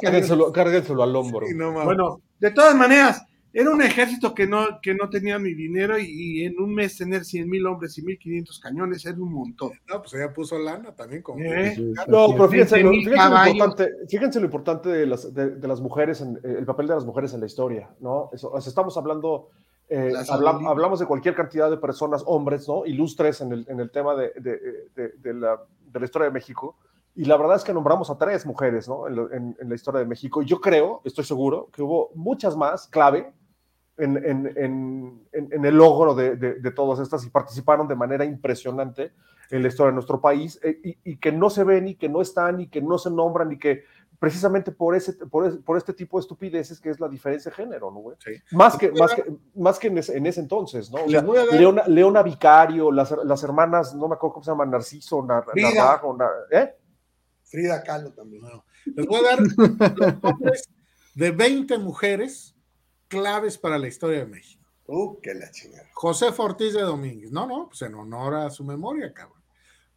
Cárguenselo, cárguenselo al hombro. Sí, no, bueno, de todas maneras, era un ejército que no, que no tenía ni dinero y, en un mes tener 100 mil hombres y 1500 cañones era un montón. No, pues ella puso lana también. Como ¿Eh? No, pero fíjense, lo, fíjense, lo importante, fíjense, lo importante, de las, de, las mujeres, en, el papel de las mujeres en la historia, ¿no? Eso, estamos hablando, eh, hablamos de cualquier cantidad de personas, hombres, ¿no? Ilustres en el, en el tema de, de, la, de la historia de México. Y la verdad es que nombramos a tres mujeres ¿no? en, en, la historia de México. Yo creo, estoy seguro, que hubo muchas más clave en, el logro de, de, todas estas y participaron de manera impresionante en la historia de nuestro país eh, y, que no se ven y que no están y que no se nombran y que precisamente por, ese, por, este tipo de estupideces que es la diferencia de género, ¿no, güey? Más, que, más, que, más que en ese, entonces, ¿no? Leona, Leona, Vicario, las, las, hermanas, no me acuerdo cómo se llaman, Narciso, Nar, Frida. ¿eh? Frida Kahlo también. Les voy a dar los nombres de 20 mujeres claves para la historia de México. Uh, qué la chingada. José Ortiz de Domínguez. No, no, pues en honor a su memoria, cabrón.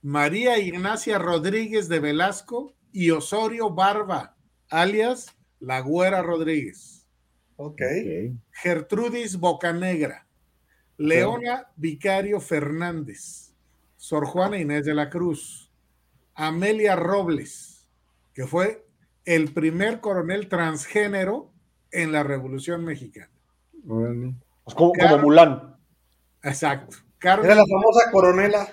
María Ignacia Rodríguez de Velasco y Osorio Barba, alias La Güera Rodríguez. Ok. Gertrudis Bocanegra. Leona Vicario Fernández. Sor Juana Inés de la Cruz. Amelia Robles, que fue el primer coronel transgénero en la Revolución Mexicana. Pues como, como Mulán. Exacto. Carmen, Era la famosa coronela.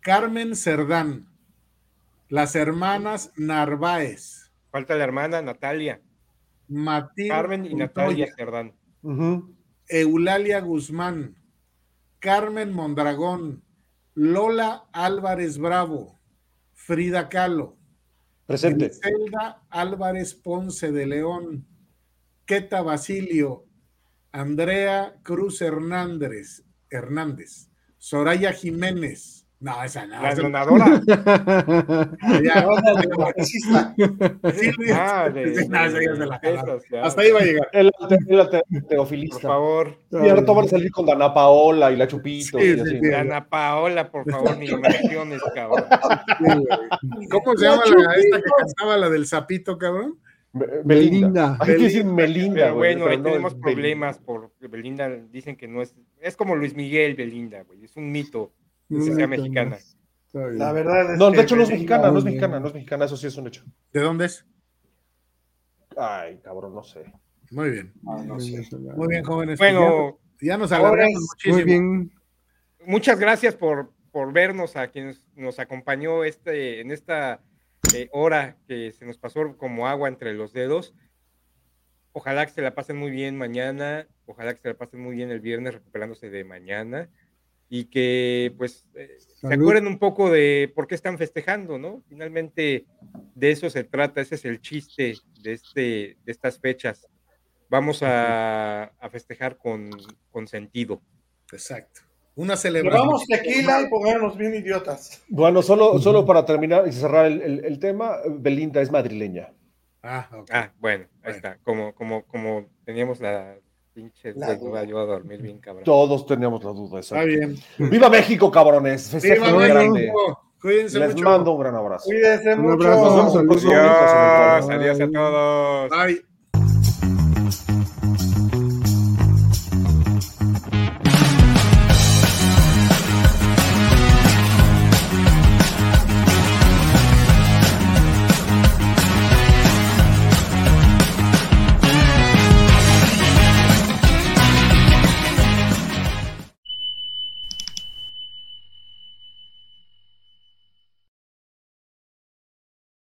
Carmen Cerdán. Las hermanas Narváez. Falta la hermana Natalia. Matilde Carmen y Natalia Cerdán. Eulalia Guzmán. Carmen Mondragón. Lola Álvarez Bravo. Frida Kahlo. Presente. Zelda Álvarez Ponce de León. Queta Basilio. Andrea Cruz Hernández. Hernández. Soraya Jiménez. No, esa no. La donadora. ah, de, Hasta ahí va a llegar. El, teofilista. Por favor. Y ahora van a salir con Dana Paola y la Chupito. Sí, sí, Dana Paola, por favor, ni cabrón. ¿Cómo se llama la, esta que cantaba la del sapito, cabrón? Belinda. Hay que decir Melinda. Pero bueno, ahí tenemos problemas por Belinda. Dicen que no es. Es como Luis Miguel Belinda, güey. Es un mito que sea mexicana. La verdad es No, de hecho no es mexicana, no es mexicana, no es mexicana, eso sí es un hecho. ¿De dónde es? Ay, cabrón, no sé. Muy bien. Ah, no sé. Muy bien, jóvenes. Bueno, ya, nos alargamos muchísimo. Muy bien. Muchas gracias por, por vernos a quienes nos acompañó este, en esta eh, hora que se nos pasó como agua entre los dedos. Ojalá que se la pasen muy bien mañana, ojalá que se la pasen muy bien el viernes recuperándose de mañana y que pues eh, se acuerden un poco de por qué están festejando, ¿no? Finalmente de eso se trata, ese es el chiste de, este, de estas fechas. Vamos a, a festejar con, con sentido. Exacto. Una celebración. Vamos tequila y ponernos bien idiotas. Bueno, solo, solo para terminar y cerrar el, el, tema, Belinda es madrileña. Ah, ah bueno, ahí está. Como, como, como teníamos la pinche duda, yo a dormir bien, cabrón. Todos teníamos la duda, Está bien. ¡Viva México, cabrones! ¡Viva México! Cuídense Les mando un gran abrazo. Cuídense un mucho. Abrazo, adiós, adiós a todos. Bye.